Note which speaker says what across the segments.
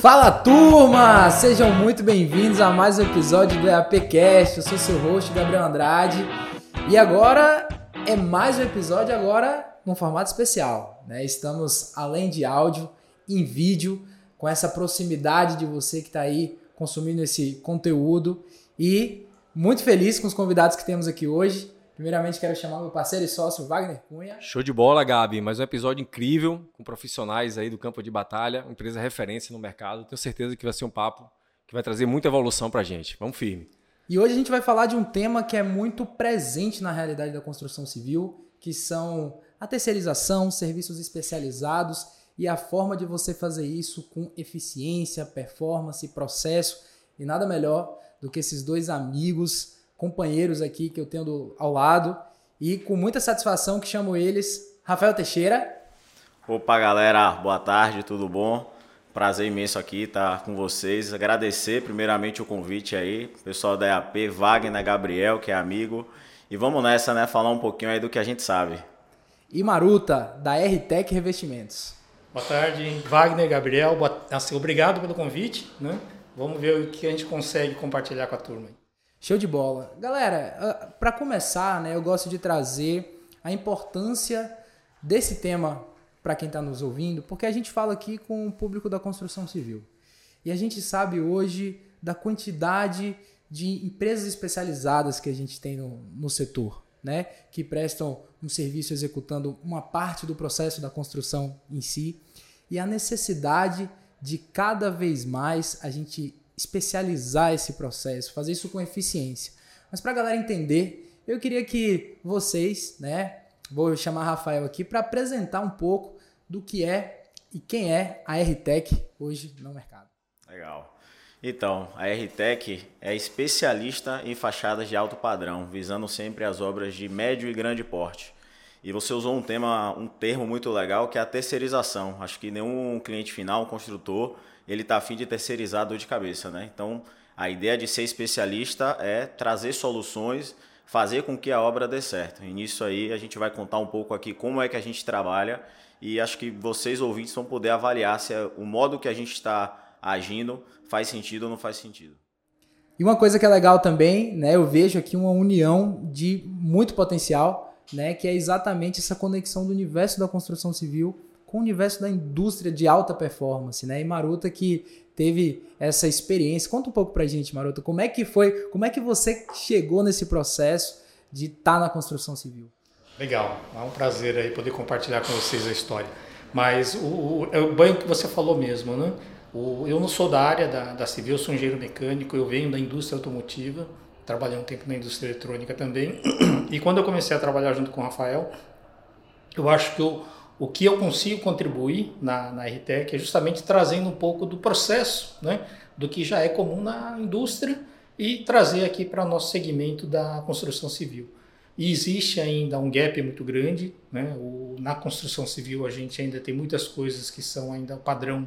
Speaker 1: Fala turma! Sejam muito bem-vindos a mais um episódio do EAPcast. Eu sou seu host, Gabriel Andrade. E agora é mais um episódio agora num formato especial. Né? Estamos além de áudio, em vídeo, com essa proximidade de você que está aí consumindo esse conteúdo. E muito feliz com os convidados que temos aqui hoje. Primeiramente, quero chamar meu parceiro e sócio Wagner Cunha.
Speaker 2: Show de bola, Gabi. Mais um episódio incrível com profissionais aí do campo de batalha, empresa referência no mercado. Tenho certeza que vai ser um papo que vai trazer muita evolução para a gente. Vamos firme.
Speaker 1: E hoje a gente vai falar de um tema que é muito presente na realidade da construção civil, que são a terceirização, serviços especializados e a forma de você fazer isso com eficiência, performance, processo. E nada melhor do que esses dois amigos companheiros aqui que eu tenho do, ao lado e com muita satisfação que chamo eles Rafael Teixeira.
Speaker 3: Opa, galera, boa tarde, tudo bom? Prazer imenso aqui estar com vocês. Agradecer primeiramente o convite aí, pessoal da EAP, Wagner, Gabriel, que é amigo. E vamos nessa, né? Falar um pouquinho aí do que a gente sabe.
Speaker 1: E Maruta, da RTEC Revestimentos.
Speaker 4: Boa tarde, Wagner, Gabriel. Boa... Assim, obrigado pelo convite. Né? Vamos ver o que a gente consegue compartilhar com a turma.
Speaker 1: Show de bola. Galera, ah, para começar, né, eu gosto de trazer a importância desse tema para quem está nos ouvindo, porque a gente fala aqui com o público da construção civil. E a gente sabe hoje da quantidade de empresas especializadas que a gente tem no, no setor, né? que prestam um serviço executando uma parte do processo da construção em si, e a necessidade de cada vez mais a gente especializar esse processo, fazer isso com eficiência. Mas para a galera entender, eu queria que vocês, né, vou chamar Rafael aqui para apresentar um pouco do que é e quem é a RTEC hoje no mercado.
Speaker 3: Legal. Então, a RTEC é especialista em fachadas de alto padrão, visando sempre as obras de médio e grande porte. E você usou um tema, um termo muito legal que é a terceirização. Acho que nenhum cliente final, construtor, ele está afim de terceirizar a dor de cabeça, né? Então, a ideia de ser especialista é trazer soluções, fazer com que a obra dê certo. E nisso aí a gente vai contar um pouco aqui como é que a gente trabalha e acho que vocês ouvintes vão poder avaliar se é o modo que a gente está agindo faz sentido ou não faz sentido.
Speaker 1: E uma coisa que é legal também, né, eu vejo aqui uma união de muito potencial, né, que é exatamente essa conexão do universo da construção civil com o universo da indústria de alta performance, né? E Maruta que teve essa experiência. Conta um pouco pra gente, Maruta, como é que foi, como é que você chegou nesse processo de estar tá na construção civil?
Speaker 4: Legal, é um prazer aí poder compartilhar com vocês a história. Mas o, o, é o banho que você falou mesmo, né? O, eu não sou da área da, da civil, sou engenheiro mecânico, eu venho da indústria automotiva, trabalhei um tempo na indústria eletrônica também. E quando eu comecei a trabalhar junto com o Rafael, eu acho que eu o que eu consigo contribuir na, na RTEC é justamente trazendo um pouco do processo, né, do que já é comum na indústria e trazer aqui para o nosso segmento da construção civil. E existe ainda um gap muito grande, né? O, na construção civil a gente ainda tem muitas coisas que são ainda padrão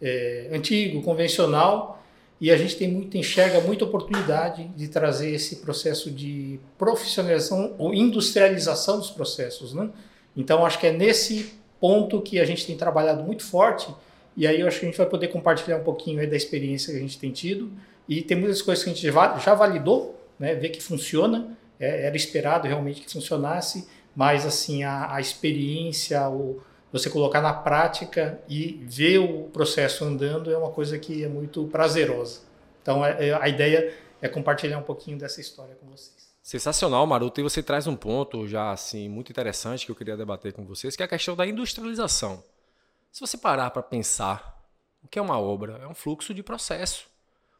Speaker 4: é, antigo, convencional, e a gente tem muito, enxerga muita oportunidade de trazer esse processo de profissionalização ou industrialização dos processos, né? Então, acho que é nesse ponto que a gente tem trabalhado muito forte. E aí eu acho que a gente vai poder compartilhar um pouquinho da experiência que a gente tem tido. E tem muitas coisas que a gente já validou, né, ver que funciona. É, era esperado realmente que funcionasse, mas assim a, a experiência, o, você colocar na prática e ver o processo andando é uma coisa que é muito prazerosa. Então é, é, a ideia é compartilhar um pouquinho dessa história com vocês.
Speaker 2: Sensacional, Maruto. E você traz um ponto já assim muito interessante que eu queria debater com vocês, que é a questão da industrialização. Se você parar para pensar, o que é uma obra? É um fluxo de processo.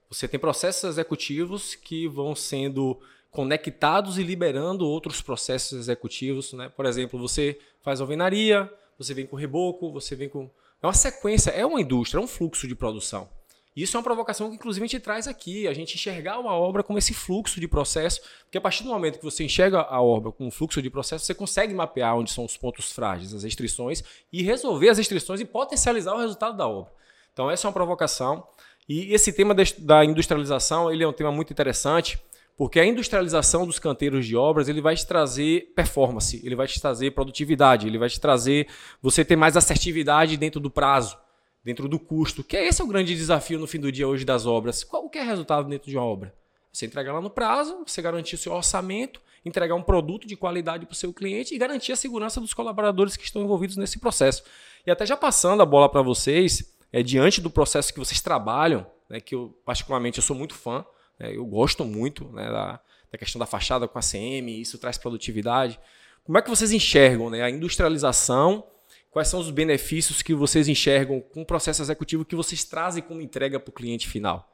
Speaker 2: Você tem processos executivos que vão sendo conectados e liberando outros processos executivos. Né? Por exemplo, você faz alvenaria, você vem com reboco, você vem com. É uma sequência, é uma indústria, é um fluxo de produção. Isso é uma provocação que, inclusive, a gente traz aqui, a gente enxergar uma obra como esse fluxo de processo, porque a partir do momento que você enxerga a obra com um fluxo de processo, você consegue mapear onde são os pontos frágeis, as restrições, e resolver as restrições e potencializar o resultado da obra. Então, essa é uma provocação. E esse tema da industrialização ele é um tema muito interessante, porque a industrialização dos canteiros de obras ele vai te trazer performance, ele vai te trazer produtividade, ele vai te trazer você ter mais assertividade dentro do prazo. Dentro do custo, que esse é o grande desafio no fim do dia hoje das obras. Qual que é o resultado dentro de uma obra? Você entregar lá no prazo, você garantir o seu orçamento, entregar um produto de qualidade para o seu cliente e garantir a segurança dos colaboradores que estão envolvidos nesse processo. E até já passando a bola para vocês, é, diante do processo que vocês trabalham, né, que eu particularmente eu sou muito fã, né, eu gosto muito né, da, da questão da fachada com a CM, isso traz produtividade. Como é que vocês enxergam né, a industrialização? Quais são os benefícios que vocês enxergam com o processo executivo que vocês trazem como entrega para o cliente final?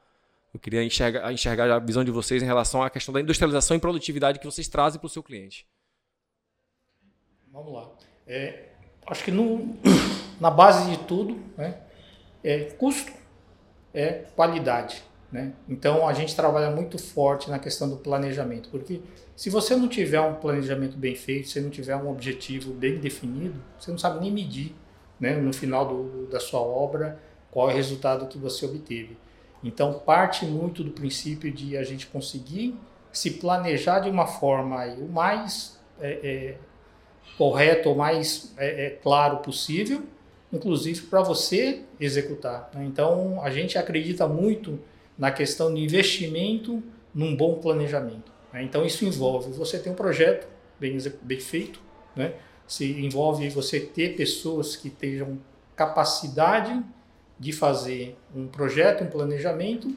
Speaker 2: Eu queria enxergar, enxergar a visão de vocês em relação à questão da industrialização e produtividade que vocês trazem para o seu cliente.
Speaker 4: Vamos lá. É, acho que no, na base de tudo né, é custo, é qualidade. Né? Então a gente trabalha muito forte na questão do planejamento, porque se você não tiver um planejamento bem feito, se não tiver um objetivo bem definido, você não sabe nem medir né, no final do, da sua obra qual é o resultado que você obteve. Então parte muito do princípio de a gente conseguir se planejar de uma forma o mais é, é, correto, o mais é, é claro possível, inclusive para você executar. Né? Então a gente acredita muito na questão de investimento num bom planejamento. Né? Então isso envolve você ter um projeto bem, bem feito, né? se envolve você ter pessoas que tenham capacidade de fazer um projeto, um planejamento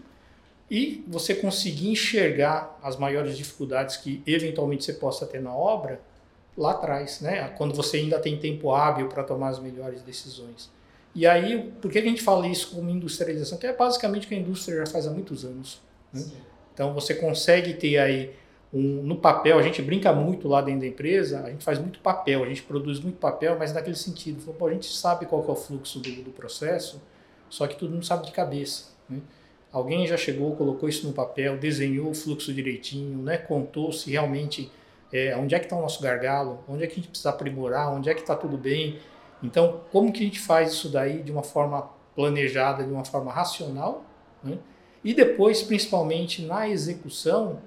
Speaker 4: e você conseguir enxergar as maiores dificuldades que eventualmente você possa ter na obra lá atrás, né? quando você ainda tem tempo hábil para tomar as melhores decisões. E aí, por que a gente fala isso como industrialização? Que é basicamente o que a indústria já faz há muitos anos. Né? Então você consegue ter aí um, no papel, a gente brinca muito lá dentro da empresa, a gente faz muito papel, a gente produz muito papel, mas naquele sentido, pô, a gente sabe qual é o fluxo do, do, processo, só que todo mundo sabe de cabeça. Né? Alguém já chegou, colocou isso no papel, desenhou o fluxo direitinho, né? contou se realmente é, onde é que está o nosso gargalo, onde é que a gente precisa aprimorar, onde é que está tudo bem, então, como que a gente faz isso daí de uma forma planejada, de uma forma racional, né? E depois, principalmente na execução,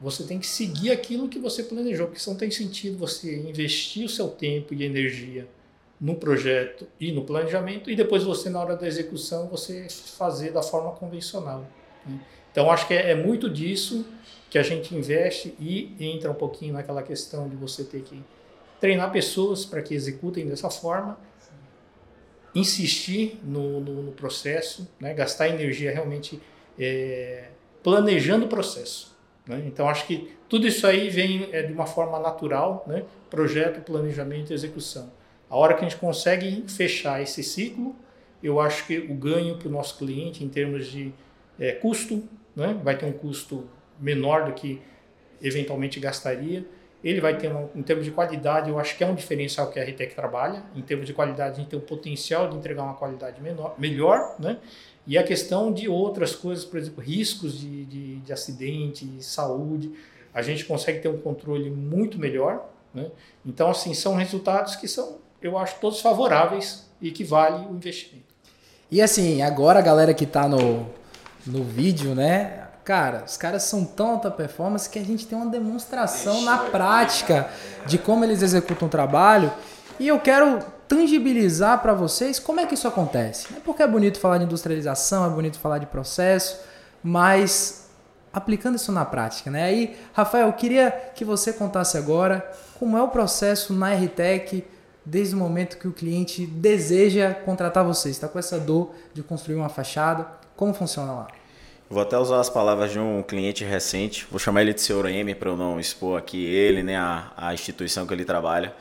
Speaker 4: você tem que seguir aquilo que você planejou, porque não tem sentido você investir o seu tempo e energia no projeto e no planejamento e depois você na hora da execução você fazer da forma convencional. Né? Então acho que é, é muito disso que a gente investe e entra um pouquinho naquela questão de você ter que treinar pessoas para que executem dessa forma, insistir no, no, no processo, né? gastar energia realmente é, planejando o processo. Né? Então, acho que tudo isso aí vem é, de uma forma natural, né? projeto, planejamento e execução. A hora que a gente consegue fechar esse ciclo, eu acho que o ganho para o nosso cliente em termos de é, custo, né? vai ter um custo menor do que eventualmente gastaria, ele vai ter, um, em termos de qualidade, eu acho que é um diferencial que a RTEC trabalha. Em termos de qualidade, a gente tem o potencial de entregar uma qualidade menor, melhor, né? E a questão de outras coisas, por exemplo, riscos de, de, de acidente, saúde, a gente consegue ter um controle muito melhor, né? Então, assim, são resultados que são, eu acho, todos favoráveis e que vale o investimento.
Speaker 1: E assim, agora a galera que está no, no vídeo, né? Cara, os caras são tão alta performance que a gente tem uma demonstração na prática de como eles executam o trabalho. E eu quero tangibilizar para vocês como é que isso acontece. É porque é bonito falar de industrialização, é bonito falar de processo, mas aplicando isso na prática, né? Aí, Rafael, eu queria que você contasse agora como é o processo na RTEC desde o momento que o cliente deseja contratar vocês, está com essa dor de construir uma fachada, como funciona lá?
Speaker 3: Vou até usar as palavras de um cliente recente, vou chamar ele de Sr. M para eu não expor aqui ele, né, a, a instituição que ele trabalha.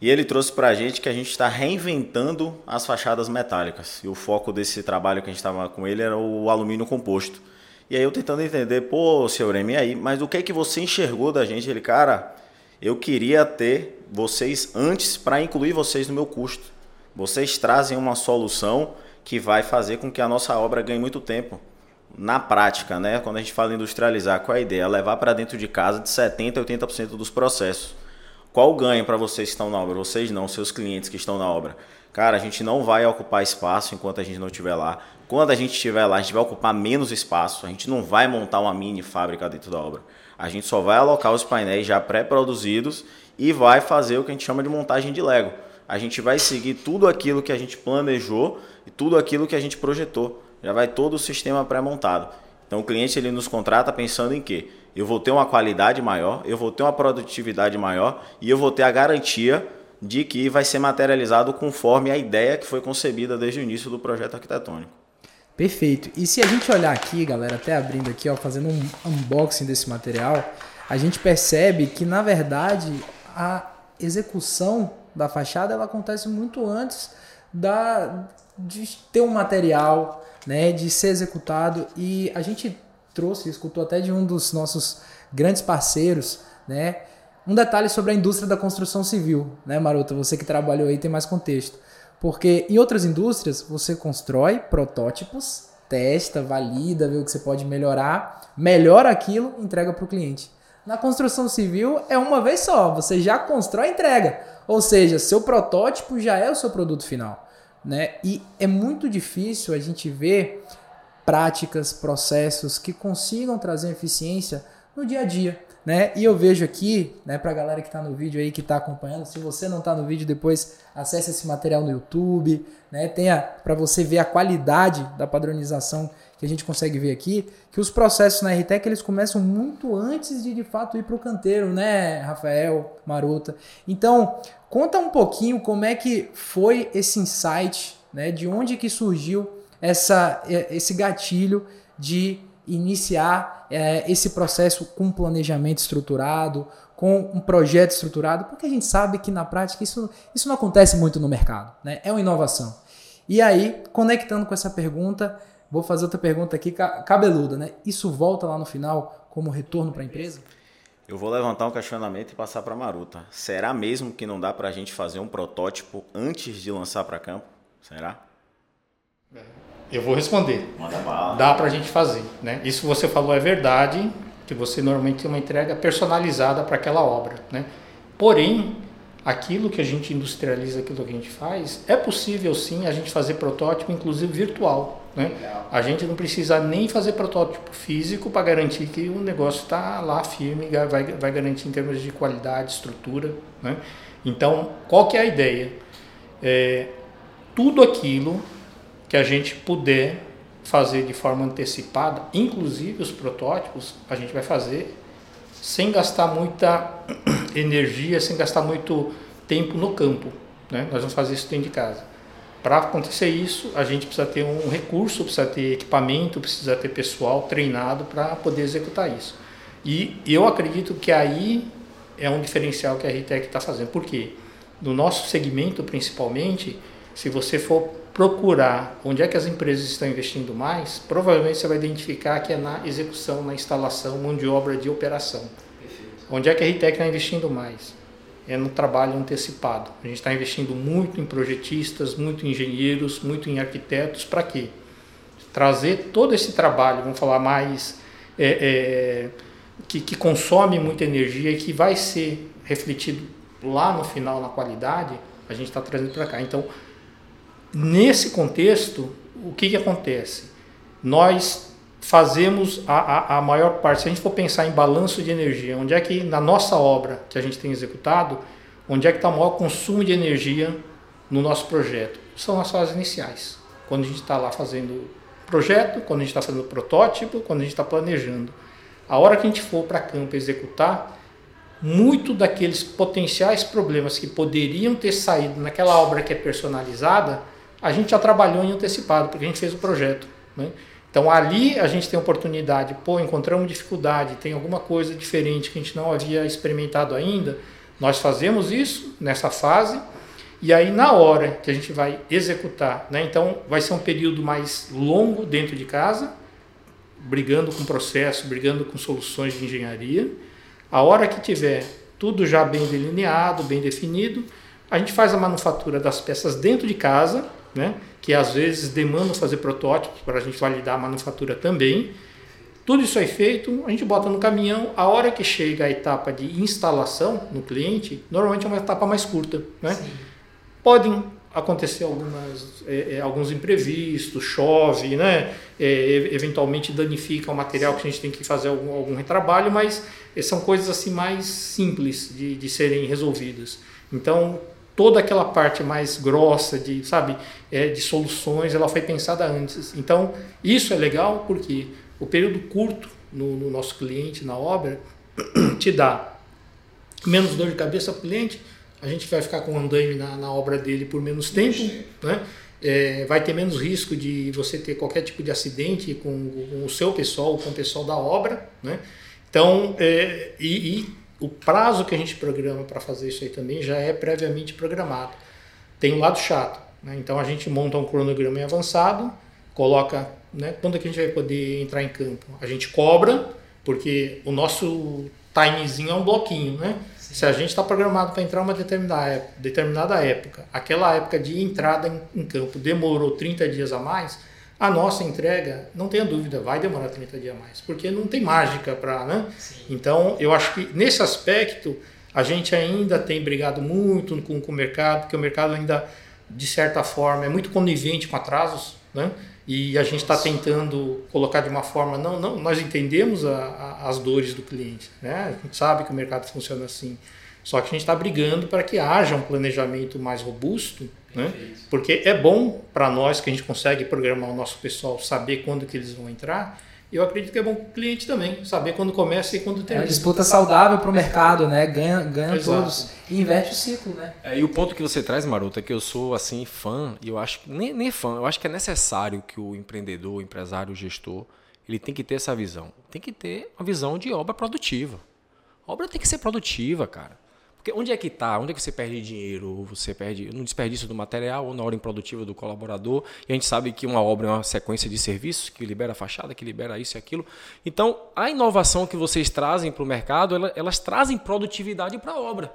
Speaker 3: E ele trouxe para a gente que a gente está reinventando as fachadas metálicas. E o foco desse trabalho que a gente estava com ele era o alumínio composto. E aí eu tentando entender, pô, Sr. M, aí, mas o que é que você enxergou da gente? Ele, cara, eu queria ter vocês antes para incluir vocês no meu custo. Vocês trazem uma solução que vai fazer com que a nossa obra ganhe muito tempo na prática, né, quando a gente fala industrializar, qual é a ideia? Levar para dentro de casa de 70% a 80% dos processos. Qual o ganho para vocês que estão na obra? Vocês não, seus clientes que estão na obra. Cara, a gente não vai ocupar espaço enquanto a gente não estiver lá. Quando a gente estiver lá, a gente vai ocupar menos espaço. A gente não vai montar uma mini fábrica dentro da obra. A gente só vai alocar os painéis já pré-produzidos e vai fazer o que a gente chama de montagem de Lego. a gente vai seguir tudo aquilo que a gente planejou e tudo aquilo que a gente projetou. Já vai todo o sistema pré-montado. Então o cliente ele nos contrata pensando em quê? Eu vou ter uma qualidade maior, eu vou ter uma produtividade maior e eu vou ter a garantia de que vai ser materializado conforme a ideia que foi concebida desde o início do projeto arquitetônico.
Speaker 1: Perfeito. E se a gente olhar aqui, galera, até abrindo aqui, ó, fazendo um unboxing desse material, a gente percebe que na verdade a execução da fachada ela acontece muito antes da de ter um material, né, de ser executado e a gente trouxe, escutou até de um dos nossos grandes parceiros, né, um detalhe sobre a indústria da construção civil, né, Maruta? Você que trabalhou aí tem mais contexto. Porque em outras indústrias você constrói protótipos, testa, valida, vê o que você pode melhorar, melhora aquilo, entrega para o cliente. Na construção civil é uma vez só, você já constrói e entrega. Ou seja, seu protótipo já é o seu produto final. Né? E é muito difícil a gente ver práticas, processos que consigam trazer eficiência no dia a dia né? E eu vejo aqui, né, pra galera que tá no vídeo aí, que tá acompanhando, se você não tá no vídeo, depois acesse esse material no YouTube, né? Tenha para você ver a qualidade da padronização que a gente consegue ver aqui, que os processos na RTEC eles começam muito antes de de fato ir para o canteiro, né, Rafael, Marota. Então, conta um pouquinho como é que foi esse insight, né, de onde que surgiu essa, esse gatilho de iniciar é, esse processo com um planejamento estruturado, com um projeto estruturado, porque a gente sabe que na prática isso, isso não acontece muito no mercado, né? é uma inovação. E aí, conectando com essa pergunta, vou fazer outra pergunta aqui cabeluda, né? Isso volta lá no final como retorno para a empresa?
Speaker 3: Eu vou levantar um questionamento e passar para Maruta. Será mesmo que não dá para a gente fazer um protótipo antes de lançar para campo? Será?
Speaker 4: É. Eu vou responder. Dá para a gente fazer. Né? Isso você falou é verdade, que você normalmente tem uma entrega personalizada para aquela obra. Né? Porém, aquilo que a gente industrializa, aquilo que a gente faz, é possível sim a gente fazer protótipo, inclusive virtual. Né? A gente não precisa nem fazer protótipo físico para garantir que o negócio está lá firme, vai, vai garantir em termos de qualidade, estrutura. Né? Então, qual que é a ideia? É, tudo aquilo que a gente puder fazer de forma antecipada, inclusive os protótipos, a gente vai fazer sem gastar muita energia, sem gastar muito tempo no campo. Né? Nós vamos fazer isso dentro de casa. Para acontecer isso, a gente precisa ter um recurso, precisa ter equipamento, precisa ter pessoal treinado para poder executar isso. E eu acredito que aí é um diferencial que a RTEC está fazendo. Por quê? No nosso segmento, principalmente, se você for procurar onde é que as empresas estão investindo mais, provavelmente você vai identificar que é na execução, na instalação, mão de obra de operação. Perfeito. Onde é que a RTEC está investindo mais? É no trabalho antecipado. A gente está investindo muito em projetistas, muito em engenheiros, muito em arquitetos. Para quê? Trazer todo esse trabalho, vamos falar mais, é, é, que, que consome muita energia e que vai ser refletido lá no final na qualidade, a gente está trazendo para cá. Então, Nesse contexto, o que, que acontece? Nós fazemos a, a, a, maior parte, se a gente for pensar em balanço de energia, onde é que na nossa obra que a gente tem executado, onde é que está o maior consumo de energia no nosso projeto? São as fases iniciais. Quando a gente está lá fazendo projeto, quando a gente está fazendo protótipo, quando a gente está planejando. A hora que a gente for para campo executar, muito daqueles potenciais problemas que poderiam ter saído naquela obra que é personalizada, a gente já trabalhou em antecipado, porque a gente fez o projeto. Né? Então ali a gente tem oportunidade, pô, encontramos dificuldade, tem alguma coisa diferente que a gente não havia experimentado ainda, nós fazemos isso nessa fase e aí na hora que a gente vai executar, né? então vai ser um período mais longo dentro de casa, brigando com processo, brigando com soluções de engenharia. A hora que tiver tudo já bem delineado, bem definido, a gente faz a manufatura das peças dentro de casa né? que às vezes demandam fazer protótipos para a gente validar a manufatura também. Tudo isso é feito, a gente bota no caminhão. A hora que chega a etapa de instalação no cliente, normalmente é uma etapa mais curta. Né? Podem acontecer algumas, é, é, alguns imprevistos, chove, né? É, eventualmente danifica o material que a gente tem que fazer algum, algum retrabalho, mas são coisas assim mais simples de, de serem resolvidas. Então, toda aquela parte mais grossa de, sabe, é, de soluções, ela foi pensada antes. Então, isso é legal porque o período curto no, no nosso cliente, na obra, te dá menos dor de cabeça para o cliente, a gente vai ficar com o andaime na, na obra dele por menos tempo, né? É, vai ter menos risco de você ter qualquer tipo de acidente com, com o seu pessoal, com o pessoal da obra, né? Então, é, e, e o prazo que a gente programa para fazer isso aí também já é previamente programado. Tem um lado chato, né? Então a gente monta um cronograma em avançado, coloca, né? Quando é que a gente vai poder entrar em campo? A gente cobra, porque o nosso timezinho é um bloquinho, né? Sim. Se a gente está programado para entrar uma determinada, determinada época, aquela época de entrada em, em, campo demorou 30 dias a mais, a nossa entrega, não tenha dúvida, vai demorar 30 dias a mais, porque não tem mágica para, né? Sim. Então, eu acho que nesse aspecto, a gente ainda tem brigado muito com, com o mercado, porque o mercado ainda, de certa forma, é muito conivente com atrasos, né? e a gente está tentando colocar de uma forma não não nós entendemos a, a, as dores do cliente né a gente sabe que o mercado funciona assim só que a gente está brigando para que haja um planejamento mais robusto né porque é bom para nós que a gente consegue programar o nosso pessoal saber quando que eles vão entrar eu acredito que é bom para o cliente também, saber quando começa e quando termina.
Speaker 1: É uma disputa saudável para o mercado, né? Ganha, ganha todos e inverte o ciclo, né?
Speaker 2: É, e o ponto que você traz, Maroto, é que eu sou assim fã, e eu acho que nem, nem fã, eu acho que é necessário que o empreendedor, o empresário, o gestor, ele tem que ter essa visão. Tem que ter uma visão de obra produtiva. A obra tem que ser produtiva, cara. Porque onde é que está? Onde é que você perde dinheiro? Você perde no desperdício do material ou na hora improdutiva do colaborador. E a gente sabe que uma obra é uma sequência de serviços que libera fachada, que libera isso e aquilo. Então, a inovação que vocês trazem para o mercado, elas, elas trazem produtividade para a obra.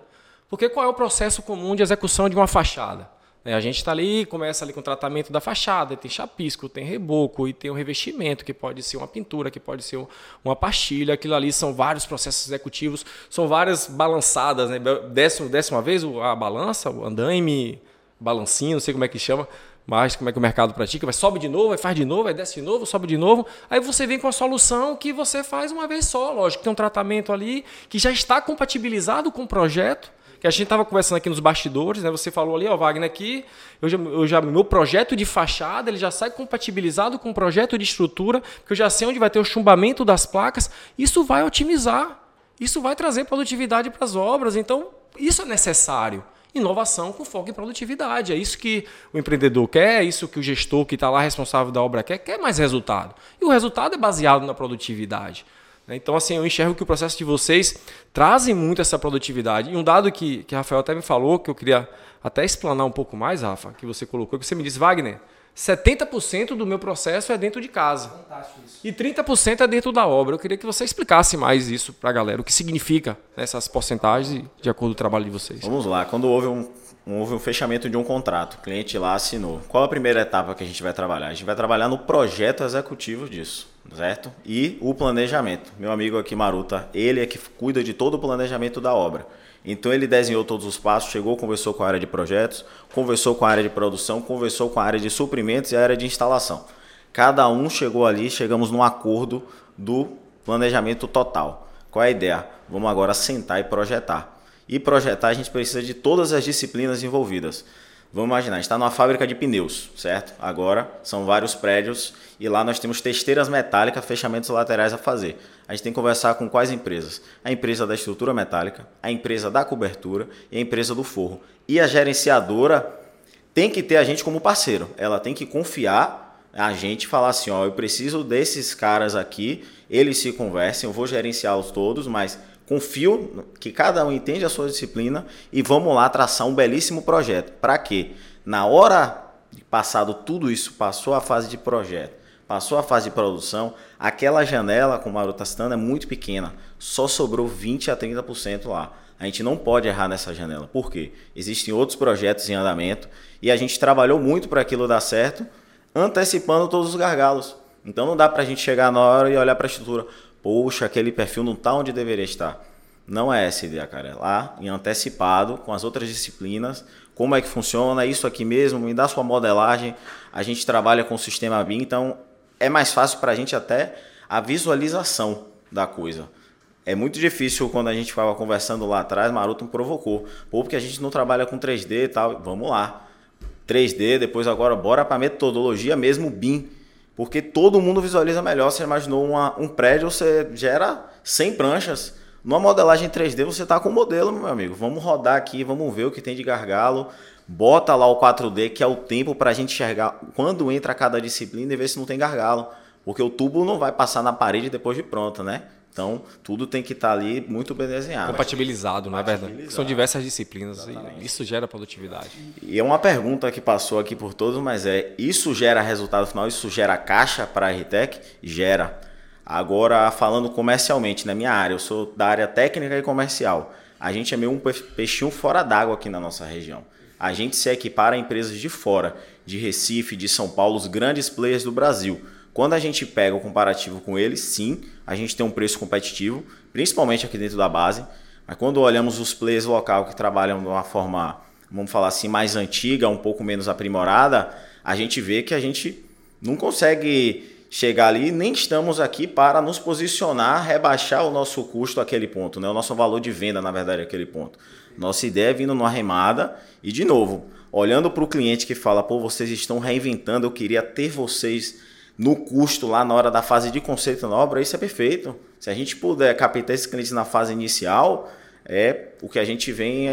Speaker 2: Porque qual é o processo comum de execução de uma fachada? É, a gente está ali, começa ali com o tratamento da fachada, tem chapisco, tem reboco e tem o revestimento, que pode ser uma pintura, que pode ser uma pastilha. Aquilo ali são vários processos executivos, são várias balançadas. Né? Desce uma vez a balança, o andaime, balancinho, não sei como é que chama, mas como é que o mercado pratica, vai sobe de novo, vai faz de novo, vai desce de novo, sobe de novo. Aí você vem com a solução que você faz uma vez só, lógico, tem um tratamento ali que já está compatibilizado com o projeto que a gente estava conversando aqui nos bastidores, né? Você falou ali, ó, Wagner, aqui, eu já, eu já, meu projeto de fachada, ele já sai compatibilizado com o projeto de estrutura, que eu já sei onde vai ter o chumbamento das placas. Isso vai otimizar, isso vai trazer produtividade para as obras. Então, isso é necessário. Inovação com foco em produtividade. É isso que o empreendedor quer, é isso que o gestor que está lá responsável da obra quer, quer mais resultado. E o resultado é baseado na produtividade. Né? Então, assim, eu enxergo que o processo de vocês trazem muito essa produtividade. E um dado que, que Rafael até me falou, que eu queria até explanar um pouco mais, Rafa, que você colocou, que você me disse, Wagner, 70% do meu processo é dentro de casa. Fantástico isso. E 30% é dentro da obra. Eu queria que você explicasse mais isso para a galera, o que significa essas porcentagens de acordo com o trabalho de vocês.
Speaker 3: Vamos lá. Quando houve um, houve um fechamento de um contrato, o cliente lá assinou. Qual a primeira etapa que a gente vai trabalhar? A gente vai trabalhar no projeto executivo disso certo? E o planejamento. Meu amigo aqui, Maruta, ele é que cuida de todo o planejamento da obra. Então ele desenhou todos os passos, chegou, conversou com a área de projetos, conversou com a área de produção, conversou com a área de suprimentos e a área de instalação. Cada um chegou ali, chegamos num acordo do planejamento total. Qual é a ideia? Vamos agora sentar e projetar. E projetar a gente precisa de todas as disciplinas envolvidas. Vamos imaginar, a gente está numa fábrica de pneus, certo? Agora são vários prédios e lá nós temos testeiras metálicas, fechamentos laterais a fazer. A gente tem que conversar com quais empresas? A empresa da estrutura metálica, a empresa da cobertura e a empresa do forro. E a gerenciadora tem que ter a gente como parceiro. Ela tem que confiar a gente falar assim, ó, eu preciso desses caras aqui, eles se conversem, eu vou gerenciá-los todos, mas confio que cada um entende a sua disciplina e vamos lá traçar um belíssimo projeto. Para quê? Na hora de passado tudo isso, passou a fase de projeto, passou a fase de produção, aquela janela, como o Maru está citando, é muito pequena. Só sobrou 20 a 30% lá. A gente não pode errar nessa janela. Por quê? Existem outros projetos em andamento e a gente trabalhou muito para aquilo dar certo, antecipando todos os gargalos. Então não dá para a gente chegar na hora e olhar para a estrutura poxa, aquele perfil não está onde deveria estar. Não é essa ideia, cara. É lá em antecipado, com as outras disciplinas, como é que funciona, isso aqui mesmo, me dá sua modelagem. A gente trabalha com o sistema BIM, então é mais fácil para a gente até a visualização da coisa. É muito difícil quando a gente estava conversando lá atrás, Maroto me provocou. Pô, porque a gente não trabalha com 3D e tal. Vamos lá. 3D, depois agora bora para metodologia mesmo BIM. Porque todo mundo visualiza melhor. Você imaginou uma, um prédio, você gera 100 pranchas. Numa modelagem 3D você está com o modelo, meu amigo. Vamos rodar aqui, vamos ver o que tem de gargalo. Bota lá o 4D, que é o tempo para a gente enxergar quando entra cada disciplina e ver se não tem gargalo. Porque o tubo não vai passar na parede depois de pronto, né? Então, tudo tem que estar tá ali muito bem desenhado.
Speaker 2: Compatibilizado, não é verdade? São diversas disciplinas Exatamente. e isso gera produtividade.
Speaker 3: E é uma pergunta que passou aqui por todos, mas é: isso gera resultado final? Isso gera caixa para a RTEC? Gera. Agora, falando comercialmente, na minha área, eu sou da área técnica e comercial. A gente é meio um peixinho fora d'água aqui na nossa região. A gente se equipara a empresas de fora, de Recife, de São Paulo, os grandes players do Brasil. Quando a gente pega o comparativo com eles, sim, a gente tem um preço competitivo, principalmente aqui dentro da base. Mas quando olhamos os players local que trabalham de uma forma, vamos falar assim, mais antiga, um pouco menos aprimorada, a gente vê que a gente não consegue chegar ali, nem estamos aqui para nos posicionar, rebaixar o nosso custo àquele ponto, né? o nosso valor de venda, na verdade, àquele ponto. Nossa ideia é vindo numa remada e, de novo, olhando para o cliente que fala, pô, vocês estão reinventando, eu queria ter vocês no custo lá na hora da fase de conceito na obra, isso é perfeito. Se a gente puder captar esses clientes na fase inicial, é o que a gente vem,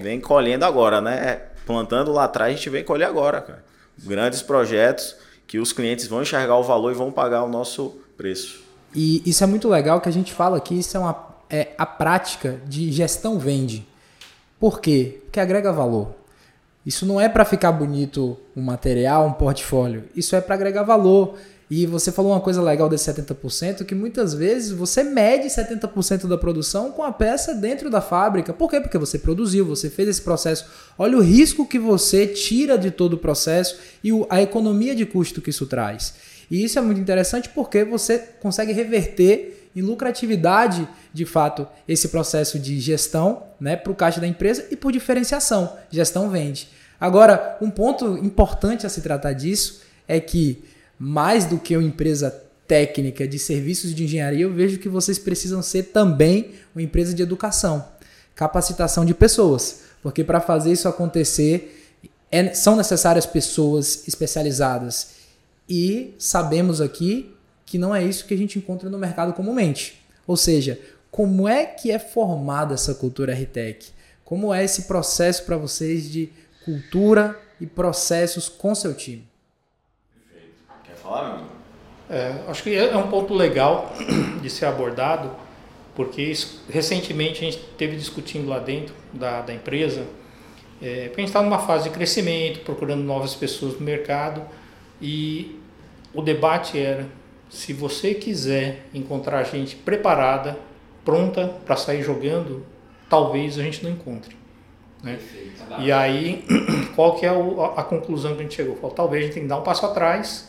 Speaker 3: vem colhendo agora, né? Plantando lá atrás, a gente vem colher agora, cara. Grandes projetos que os clientes vão enxergar o valor e vão pagar o nosso preço.
Speaker 1: E isso é muito legal que a gente fala aqui, isso é, uma, é a prática de gestão vende. Por quê? Porque agrega valor. Isso não é para ficar bonito um material, um portfólio. Isso é para agregar valor. E você falou uma coisa legal desse 70%, que muitas vezes você mede 70% da produção com a peça dentro da fábrica. Por quê? Porque você produziu, você fez esse processo. Olha o risco que você tira de todo o processo e a economia de custo que isso traz. E isso é muito interessante porque você consegue reverter em lucratividade, de fato, esse processo de gestão né, para o caixa da empresa e por diferenciação. Gestão vende. Agora, um ponto importante a se tratar disso é que mais do que uma empresa técnica de serviços de engenharia, eu vejo que vocês precisam ser também uma empresa de educação, capacitação de pessoas, porque para fazer isso acontecer é, são necessárias pessoas especializadas e sabemos aqui que não é isso que a gente encontra no mercado comumente. Ou seja, como é que é formada essa cultura RTEC? Como é esse processo para vocês de cultura e processos com seu time?
Speaker 4: falar, É, acho que é um ponto legal de ser abordado, porque isso, recentemente a gente teve discutindo lá dentro da, da empresa, é, porque a gente está numa fase de crescimento, procurando novas pessoas no mercado, e o debate era se você quiser encontrar gente preparada, pronta para sair jogando, talvez a gente não encontre. Né? E aí, qual que é a, a conclusão que a gente chegou? Falou, talvez a gente tenha que dar um passo atrás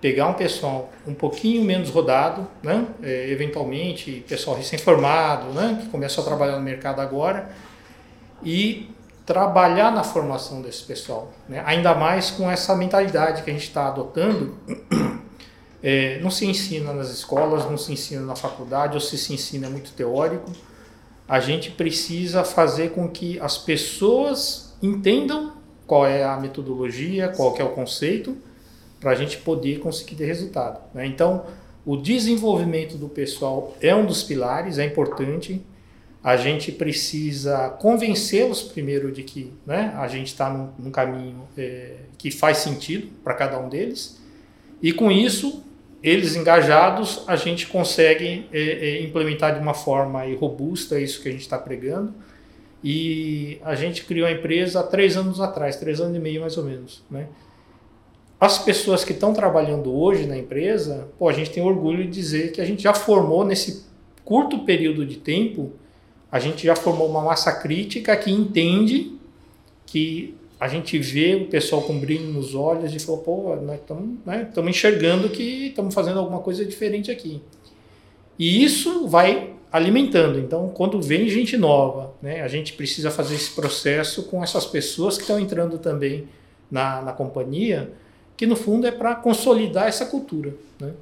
Speaker 4: pegar um pessoal um pouquinho menos rodado, né? É, eventualmente pessoal recém-formado, né? que começou a trabalhar no mercado agora, e trabalhar na formação desse pessoal. Né? Ainda mais com essa mentalidade que a gente está adotando. É, não se ensina nas escolas, não se ensina na faculdade, ou se se ensina é muito teórico. A gente precisa fazer com que as pessoas entendam qual é a metodologia, qual é o conceito, para a gente poder conseguir ter resultado. Né? Então, o desenvolvimento do pessoal é um dos pilares, é importante. A gente precisa convencê-los primeiro de que né, a gente está num, num, caminho é, que faz sentido para cada um deles. E com isso, eles engajados, a gente consegue é, é, implementar de uma forma robusta isso que a gente está pregando. E a gente criou a empresa há três anos atrás, três anos e meio mais ou menos. Né? As pessoas que estão trabalhando hoje na empresa, pô, a gente tem orgulho de dizer que a gente já formou nesse curto período de tempo, a gente já formou uma massa crítica que entende que a gente vê o pessoal com brilho nos olhos e falou, pô, nós estamos né, enxergando que estamos fazendo alguma coisa diferente aqui. E isso vai alimentando. Então, quando vem gente nova, né, a gente precisa fazer esse processo com essas pessoas que estão entrando também na, na companhia, que no fundo é para consolidar essa cultura. Né?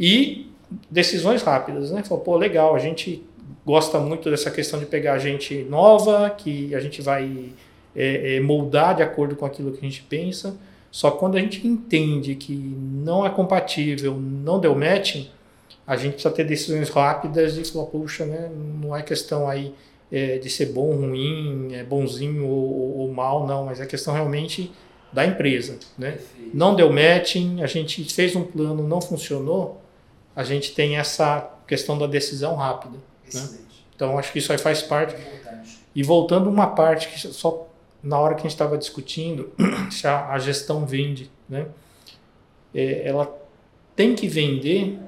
Speaker 4: E decisões rápidas, né? Falou, pô, legal, a gente gosta muito dessa questão de pegar gente nova, que a gente vai é, é, moldar de acordo com aquilo que a gente pensa. Só quando a gente entende que não é compatível, não deu match, a gente precisa ter decisões rápidas e falar, puxa, né, não é questão aí é, de ser bom, ruim, é bonzinho ou, ou, mal, não, mas é questão realmente da empresa. Né? Não deu matching, a gente fez um plano, não funcionou, a gente tem essa questão da decisão rápida. Né? Então acho que isso aí faz parte. E voltando uma parte que só na hora que a gente estava discutindo, se a, a, gestão vende, né? É, ela tem que vender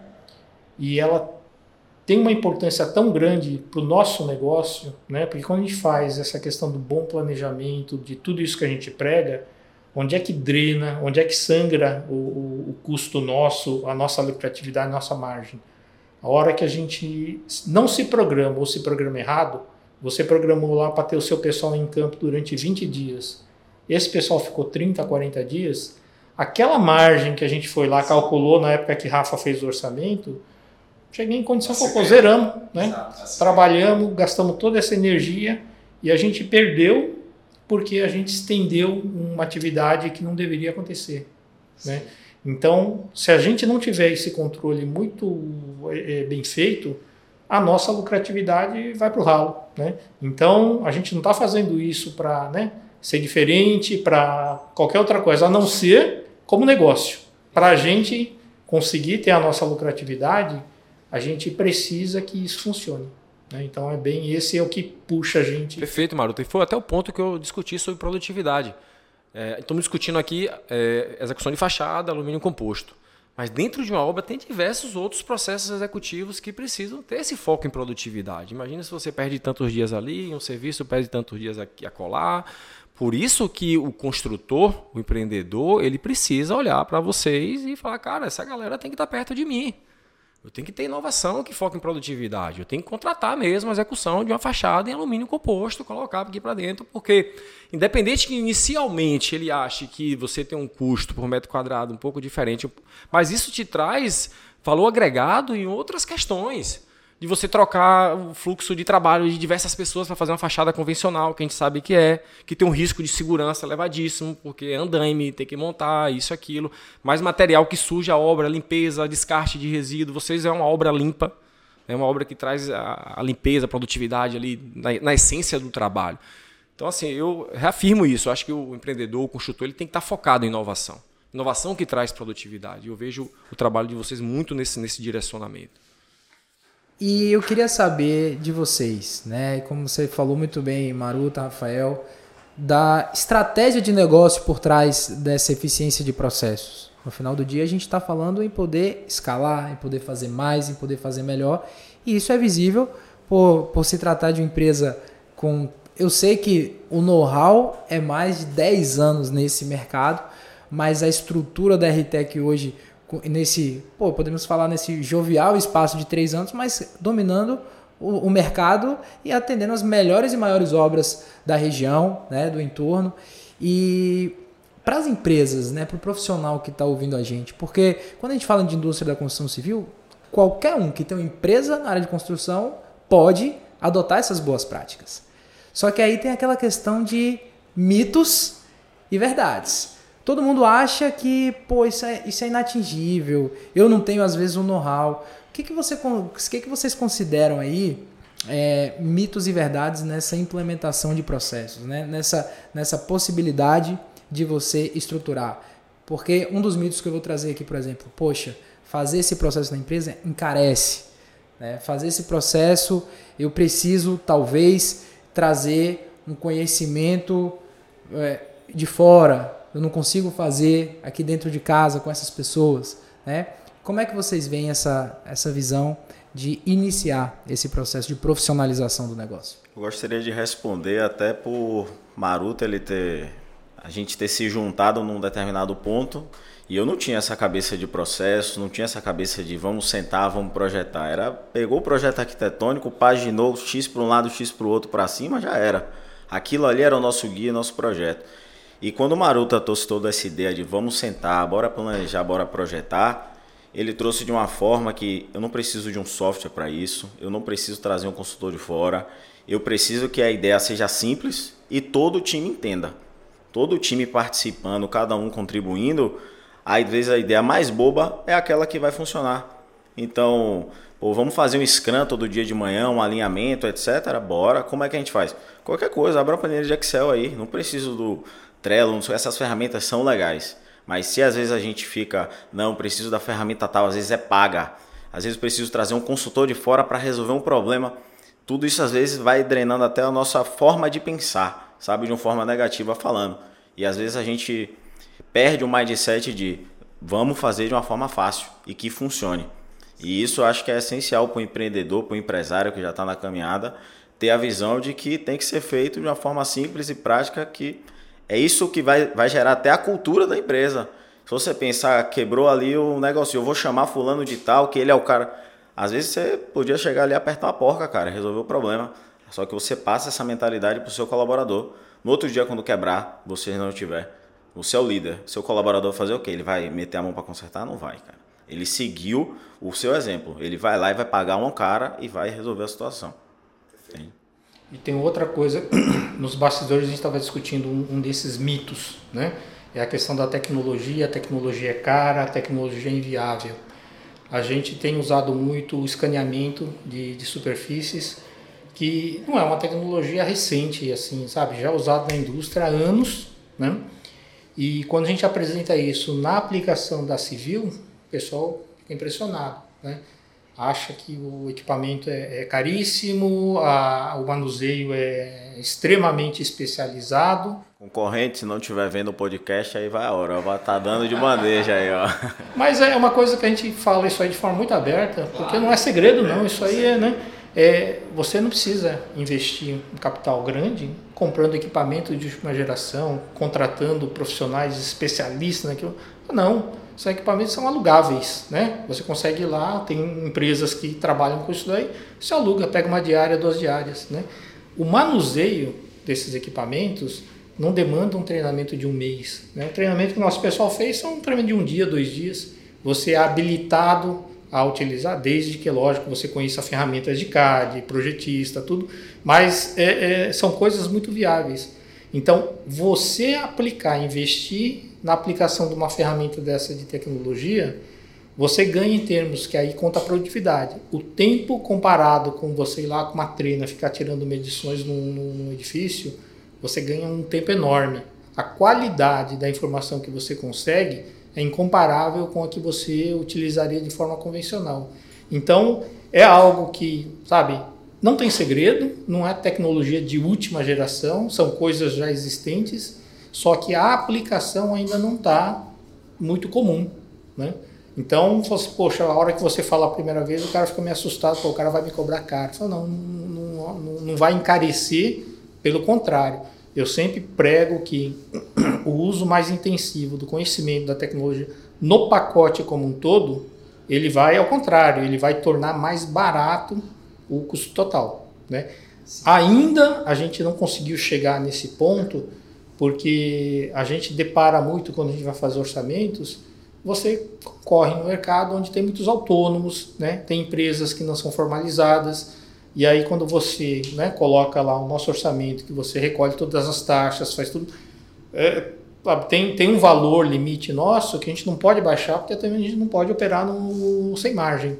Speaker 4: e ela tem uma importância tão grande para o nosso negócio, né? Porque quando a gente faz essa questão do bom planejamento, de tudo isso que a gente prega, onde é que drena, onde é que sangra o, o, o custo nosso, a nossa lucratividade, a nossa margem? A hora que a gente não se programa ou se programa errado, você programou lá para ter o seu pessoal em campo durante 20 dias. Esse pessoal ficou 30, 40 dias. Aquela margem que a gente foi lá, calculou na época que Rafa fez o orçamento, cheguei em condição que zeramos, né? Trabalhamos, gastamos toda essa energia e a gente perdeu porque a gente estendeu uma atividade que não deveria acontecer, né? Então, se a gente não tiver esse controle muito é, bem feito, a nossa lucratividade vai para o ralo. Né? Então, a gente não está fazendo isso para né, ser diferente, para qualquer outra coisa, a não ser como negócio. Para a gente conseguir ter a nossa lucratividade, a gente precisa que isso funcione. Né? Então, é bem esse é o que puxa a gente.
Speaker 2: Perfeito, Maruto. E foi até o ponto que eu discuti sobre produtividade. É, estamos discutindo aqui é, execução de fachada, alumínio composto. Mas dentro de uma obra tem diversos outros processos executivos que precisam ter esse foco em produtividade. Imagina se você perde tantos dias ali, um serviço perde tantos dias aqui a colar. Por isso que o construtor, o empreendedor, ele precisa olhar para vocês e falar, cara, essa galera tem que estar perto de mim. Eu tenho que ter inovação que foca em produtividade. Eu tenho que contratar mesmo a execução de uma fachada em alumínio composto, colocar aqui para dentro, porque independente que inicialmente ele ache que você tem um custo por metro quadrado um pouco diferente, mas isso te traz valor agregado em outras questões de você trocar o fluxo de trabalho de diversas pessoas para fazer uma fachada convencional, que a gente sabe que é, que tem um risco de segurança elevadíssimo, porque é andaime, tem que montar isso, aquilo, mais material que suja a obra, limpeza, descarte de resíduo. Vocês é uma obra limpa, é uma obra que traz a, a limpeza, a produtividade ali na, na, essência do trabalho. Então, assim, eu reafirmo isso. Eu acho que o empreendedor, o construtor, ele tem que estar focado em inovação. Inovação que traz produtividade. Eu vejo o trabalho de vocês muito nesse, nesse direcionamento.
Speaker 1: E eu queria saber de vocês, né? Como você falou muito bem, Maruta, Rafael, da estratégia de negócio por trás dessa eficiência de processos. No final do dia, a gente está falando em poder escalar, em poder fazer mais, em poder fazer melhor. E isso é visível por, por se tratar de uma empresa com. Eu sei que o know-how é mais de 10 anos nesse mercado, mas a estrutura da RTEC hoje nesse, pô, podemos falar nesse jovial espaço de três anos, mas dominando o, o, mercado e atendendo as melhores e maiores obras da região, né, do entorno. E para as empresas, né, para o profissional que está ouvindo a gente, porque quando a gente fala de indústria da construção civil, qualquer um que tem uma empresa na área de construção pode adotar essas boas práticas. Só que aí tem aquela questão de mitos e verdades. Todo mundo acha que, pô, isso é, isso é inatingível, eu não tenho às vezes um know-how. O que, que, você, que, que vocês consideram aí é, mitos e verdades nessa implementação de processos, né? nessa, nessa possibilidade de você estruturar? Porque um dos mitos que eu vou trazer aqui, por exemplo, poxa, fazer esse processo na empresa encarece. Né? Fazer esse processo, eu preciso talvez trazer um conhecimento é, de fora, eu não consigo fazer aqui dentro de casa com essas pessoas, né? Como é que vocês veem essa, essa visão de iniciar esse processo de profissionalização do negócio?
Speaker 3: Eu gostaria de responder até por Maruto ele ter a gente ter se juntado num determinado ponto e eu não tinha essa cabeça de processo, não tinha essa cabeça de vamos sentar, vamos projetar. Era pegou o projeto arquitetônico, paginou X para um lado, X para o outro para cima, já era. Aquilo ali era o nosso guia, nosso projeto. E quando o Maruta trouxe toda essa ideia de vamos sentar, bora planejar, bora projetar, ele trouxe de uma forma que eu não preciso de um software para isso, eu não preciso trazer um consultor de fora, eu preciso que a ideia seja simples e todo o time entenda. Todo o time participando, cada um contribuindo, às vezes a ideia mais boba é aquela que vai funcionar. Então, pô, vamos fazer um Scrum todo dia de manhã, um alinhamento, etc. Bora. Como é que a gente faz? Qualquer coisa, abra uma planilha de Excel aí. Não preciso do Trello, essas ferramentas são legais. Mas se às vezes a gente fica, não, preciso da ferramenta tal, às vezes é paga. Às vezes preciso trazer um consultor de fora para resolver um problema. Tudo isso às vezes vai drenando até a nossa forma de pensar, sabe, de uma forma negativa falando. E às vezes a gente perde o mindset de vamos fazer de uma forma fácil e que funcione. E isso acho que é essencial para o empreendedor, para o empresário que já está na caminhada, ter a visão de que tem que ser feito de uma forma simples e prática que é isso que vai, vai gerar até a cultura da empresa. Se você pensar, quebrou ali o negócio, eu vou chamar fulano de tal, que ele é o cara. Às vezes você podia chegar ali e apertar a porca, cara, resolver o problema. Só que você passa essa mentalidade para o seu colaborador. No outro dia, quando quebrar, você não tiver. É o líder. Seu colaborador fazer o quê? Ele vai meter a mão para consertar? Não vai, cara. Ele seguiu o seu exemplo. Ele vai lá e vai pagar um cara e vai resolver a situação.
Speaker 4: E tem outra coisa, nos bastidores a gente estava discutindo um, um, desses mitos, né? É a questão da tecnologia, a tecnologia é cara, a tecnologia é inviável. A gente tem usado muito o escaneamento de, de superfícies, que não é uma tecnologia recente, assim, sabe? Já usado na indústria há anos, né? E quando a gente apresenta isso na aplicação da civil, o pessoal fica impressionado, né? Acha que o equipamento é, é caríssimo, a, o manuseio é extremamente especializado.
Speaker 3: Concorrente, se não estiver vendo o podcast, aí vai a hora, vai estar tá dando de bandeja aí, ó.
Speaker 4: Mas é uma coisa que a gente fala isso aí de forma muito aberta, porque não é segredo não, isso aí é, né? É, você não precisa investir um capital grande comprando equipamento de última geração, contratando profissionais especialistas naquilo. Não esses equipamentos são alugáveis, né? Você consegue ir lá, tem empresas que trabalham com isso daí, você aluga, pega uma diária, duas diárias, né? O manuseio desses equipamentos não demanda um treinamento de um mês. Né? O treinamento que o nosso pessoal fez são um treinamento de um dia, dois dias. Você é habilitado a utilizar, desde que, lógico, você conheça ferramentas de CAD, projetista, tudo, mas é, é, são coisas muito viáveis. Então, você aplicar, investir na aplicação de uma ferramenta dessa de tecnologia, você ganha em termos que aí conta a produtividade. O tempo comparado com você ir lá com uma trena ficar tirando medições num, num edifício, você ganha um tempo enorme. A qualidade da informação que você consegue é incomparável com a que você utilizaria de forma convencional. Então, é algo que, sabe, não tem segredo, não é tecnologia de última geração, são coisas já existentes só que a aplicação ainda não está muito comum, né? Então, fosse, poxa, a hora que você fala a primeira vez, o cara fica meio assustado, o cara vai me cobrar caro. Fala, não, não, não, não vai encarecer, pelo contrário. Eu sempre prego que o uso mais intensivo do conhecimento da tecnologia no pacote como um todo, ele vai ao contrário, ele vai tornar mais barato o custo total. Né? Ainda a gente não conseguiu chegar nesse ponto porque a gente depara muito quando a gente vai fazer orçamentos, você corre no mercado onde tem muitos autônomos, né? tem empresas que não são formalizadas, e aí quando você né, coloca lá o nosso orçamento, que você recolhe todas as taxas, faz tudo, é, tem, tem um valor limite nosso que a gente não pode baixar, porque também a gente não pode operar no, sem margem.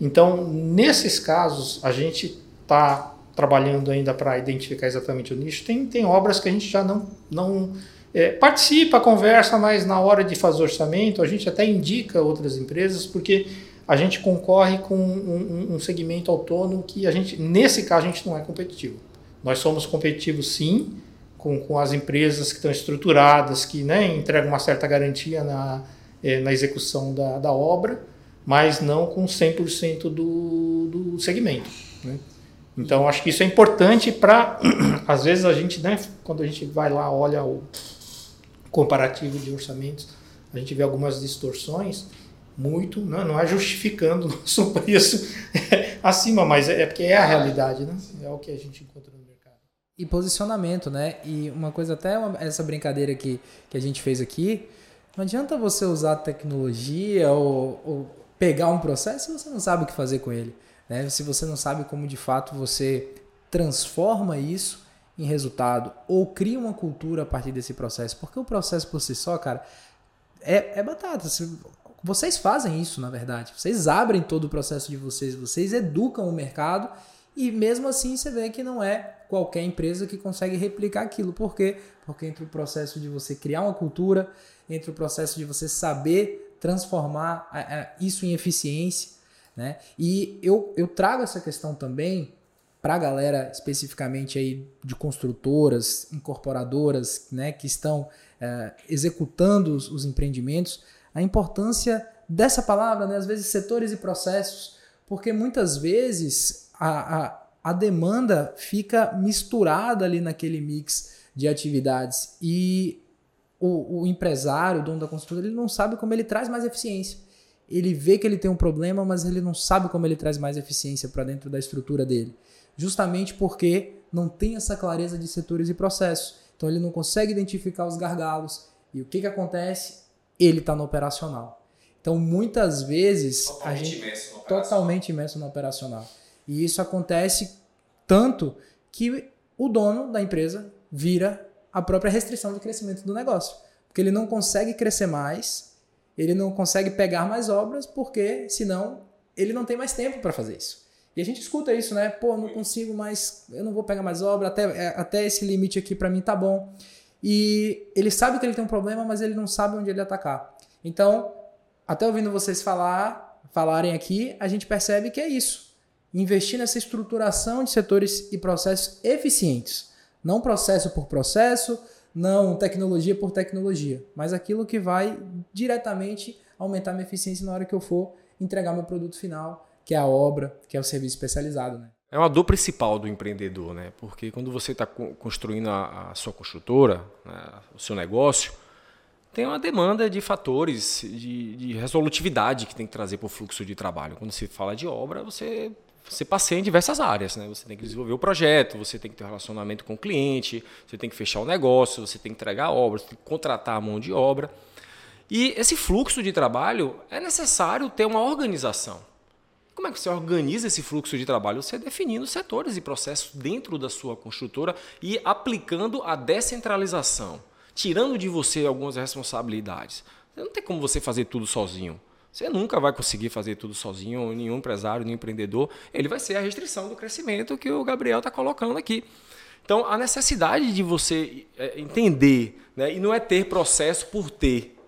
Speaker 4: Então, nesses casos, a gente está trabalhando ainda para identificar exatamente o nicho. Tem, tem obras que a gente já não, não é, participa, conversa, mas na hora de fazer orçamento a gente até indica outras empresas, porque a gente concorre com um, um, segmento autônomo que a gente, nesse caso, a gente não é competitivo. Nós somos competitivos sim, com, com as empresas que estão estruturadas, que né, entregam uma certa garantia na, é, na execução da, da obra, mas não com 100% do, do segmento. Né? Então, acho que isso é importante para, às vezes, a gente, né, quando a gente vai lá, olha o comparativo de orçamentos, a gente vê algumas distorções, muito, não, né, não é justificando o nosso preço acima, mas é, é porque é a realidade, né? É o que a gente encontra no mercado.
Speaker 1: E posicionamento, né? E uma coisa, até uma, essa brincadeira que, que a gente fez aqui, não adianta você usar tecnologia ou, ou pegar um processo se você não sabe o que fazer com ele. Né? Se você não sabe como de fato você transforma isso em resultado ou cria uma cultura a partir desse processo. Porque o processo por si só, cara, é, é batata. Vocês fazem isso, na verdade. Vocês abrem todo o processo de vocês, vocês educam o mercado e mesmo assim você vê que não é qualquer empresa que consegue replicar aquilo. Por quê? Porque entre o processo de você criar uma cultura, entre o processo de você saber transformar isso em eficiência, né? E eu, eu trago essa questão também para a galera especificamente aí de construtoras, incorporadoras, né, que estão é, executando os, os, empreendimentos, a importância dessa palavra, né, às vezes setores e processos, porque muitas vezes a, a, a demanda fica misturada ali naquele mix de atividades e o, o empresário, o dono da construtora, ele não sabe como ele traz mais eficiência. Ele vê que ele tem um problema, mas ele não sabe como ele traz mais eficiência para dentro da estrutura dele. Justamente porque não tem essa clareza de setores e processos. Então ele não consegue identificar os gargalos. E o que, que acontece? Ele está no operacional. Então muitas vezes
Speaker 2: totalmente a gente
Speaker 1: imerso totalmente imerso no operacional. E isso acontece tanto que o dono da empresa vira a própria restrição de crescimento do negócio. Porque ele não consegue crescer mais, ele não consegue pegar mais obras, porque senão ele não tem mais tempo para fazer isso. E a gente escuta isso, né? Pô, não consigo mais, eu não vou pegar mais obra, até, é, até esse limite aqui para mim tá bom. E ele sabe que ele tem um problema, mas ele não sabe onde ele atacar. Então, até ouvindo vocês falar, falarem aqui, a gente percebe que é isso. Investir nessa estruturação de setores e processos eficientes. Não processo por processo, não tecnologia por tecnologia, mas aquilo que vai diretamente aumentar minha eficiência na hora que eu for entregar meu produto final, que é a obra, que é o serviço especializado. Né?
Speaker 2: É uma dor principal do empreendedor, né? Porque quando você está construindo a, a, sua construtora, né, o seu negócio, tem uma demanda de fatores de, de resolutividade que tem que trazer para o fluxo de trabalho. Quando se fala de obra, você você passeia em diversas áreas, né? Você tem que desenvolver o projeto, você tem que ter um relacionamento com o cliente, você tem que fechar o negócio, você tem que entregar a obra, você tem que contratar a mão de obra. E esse fluxo de trabalho é necessário ter uma organização. Como é que você organiza esse fluxo de trabalho? Você definindo setores e processos dentro da sua construtora e aplicando a descentralização, tirando de você algumas responsabilidades. Não tem como você fazer tudo sozinho. Você nunca vai conseguir fazer tudo sozinho, nenhum empresário, nenhum empreendedor. Ele vai ser a restrição do crescimento que o Gabriel está colocando aqui. Então, a necessidade de você é, entender, né, e não é ter processo por ter,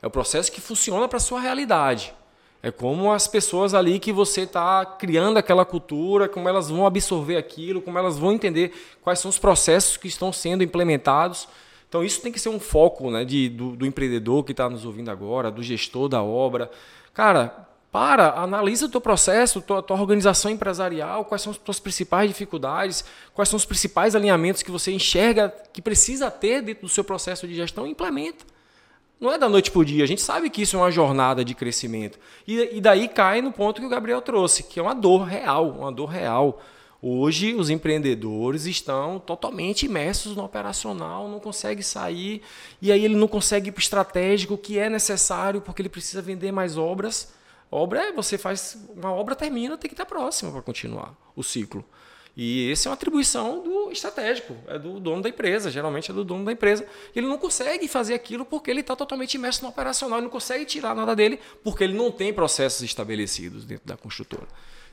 Speaker 2: é o processo que funciona para a sua realidade. É como as pessoas ali que você está criando aquela cultura, como elas vão absorver aquilo, como elas vão entender quais são os processos que estão sendo implementados então isso tem que ser um foco né, de, do, do empreendedor que está nos ouvindo agora, do gestor da obra. Cara, para, analisa o teu processo, tua, tua organização empresarial, quais são as tuas principais dificuldades, quais são os principais alinhamentos que você enxerga que precisa ter dentro do seu processo de gestão e implementa. Não é da noite para o dia. A gente sabe que isso é uma jornada de crescimento. E, e daí cai no ponto que o Gabriel trouxe, que é uma dor real, uma dor real. Hoje, os empreendedores estão totalmente imersos no operacional, não consegue sair, e aí ele não consegue ir para o estratégico, que é necessário, porque ele precisa vender mais obras. Obra é, você faz, uma obra termina, tem que estar próxima para continuar o ciclo. E essa é uma atribuição do estratégico, é do dono da empresa, geralmente é do dono da empresa. Ele não consegue fazer aquilo porque ele está totalmente imerso no operacional, ele não consegue tirar nada dele porque ele não tem processos estabelecidos dentro da construtora.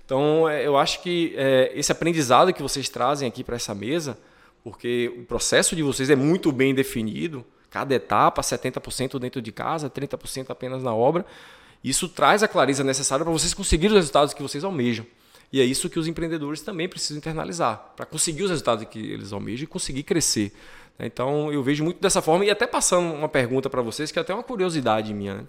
Speaker 2: Então, é, eu acho que é, esse aprendizado que vocês trazem aqui para essa mesa, porque o processo de vocês é muito bem definido, cada etapa, 70% dentro de casa, 30% apenas na obra, isso traz a clareza necessária para vocês conseguirem os resultados que vocês almejam. E é isso que os empreendedores também precisam internalizar, para conseguir os resultados que eles almejam e conseguir crescer. Então, eu vejo muito dessa forma, e até passando uma pergunta para vocês, que é até uma curiosidade minha. Né?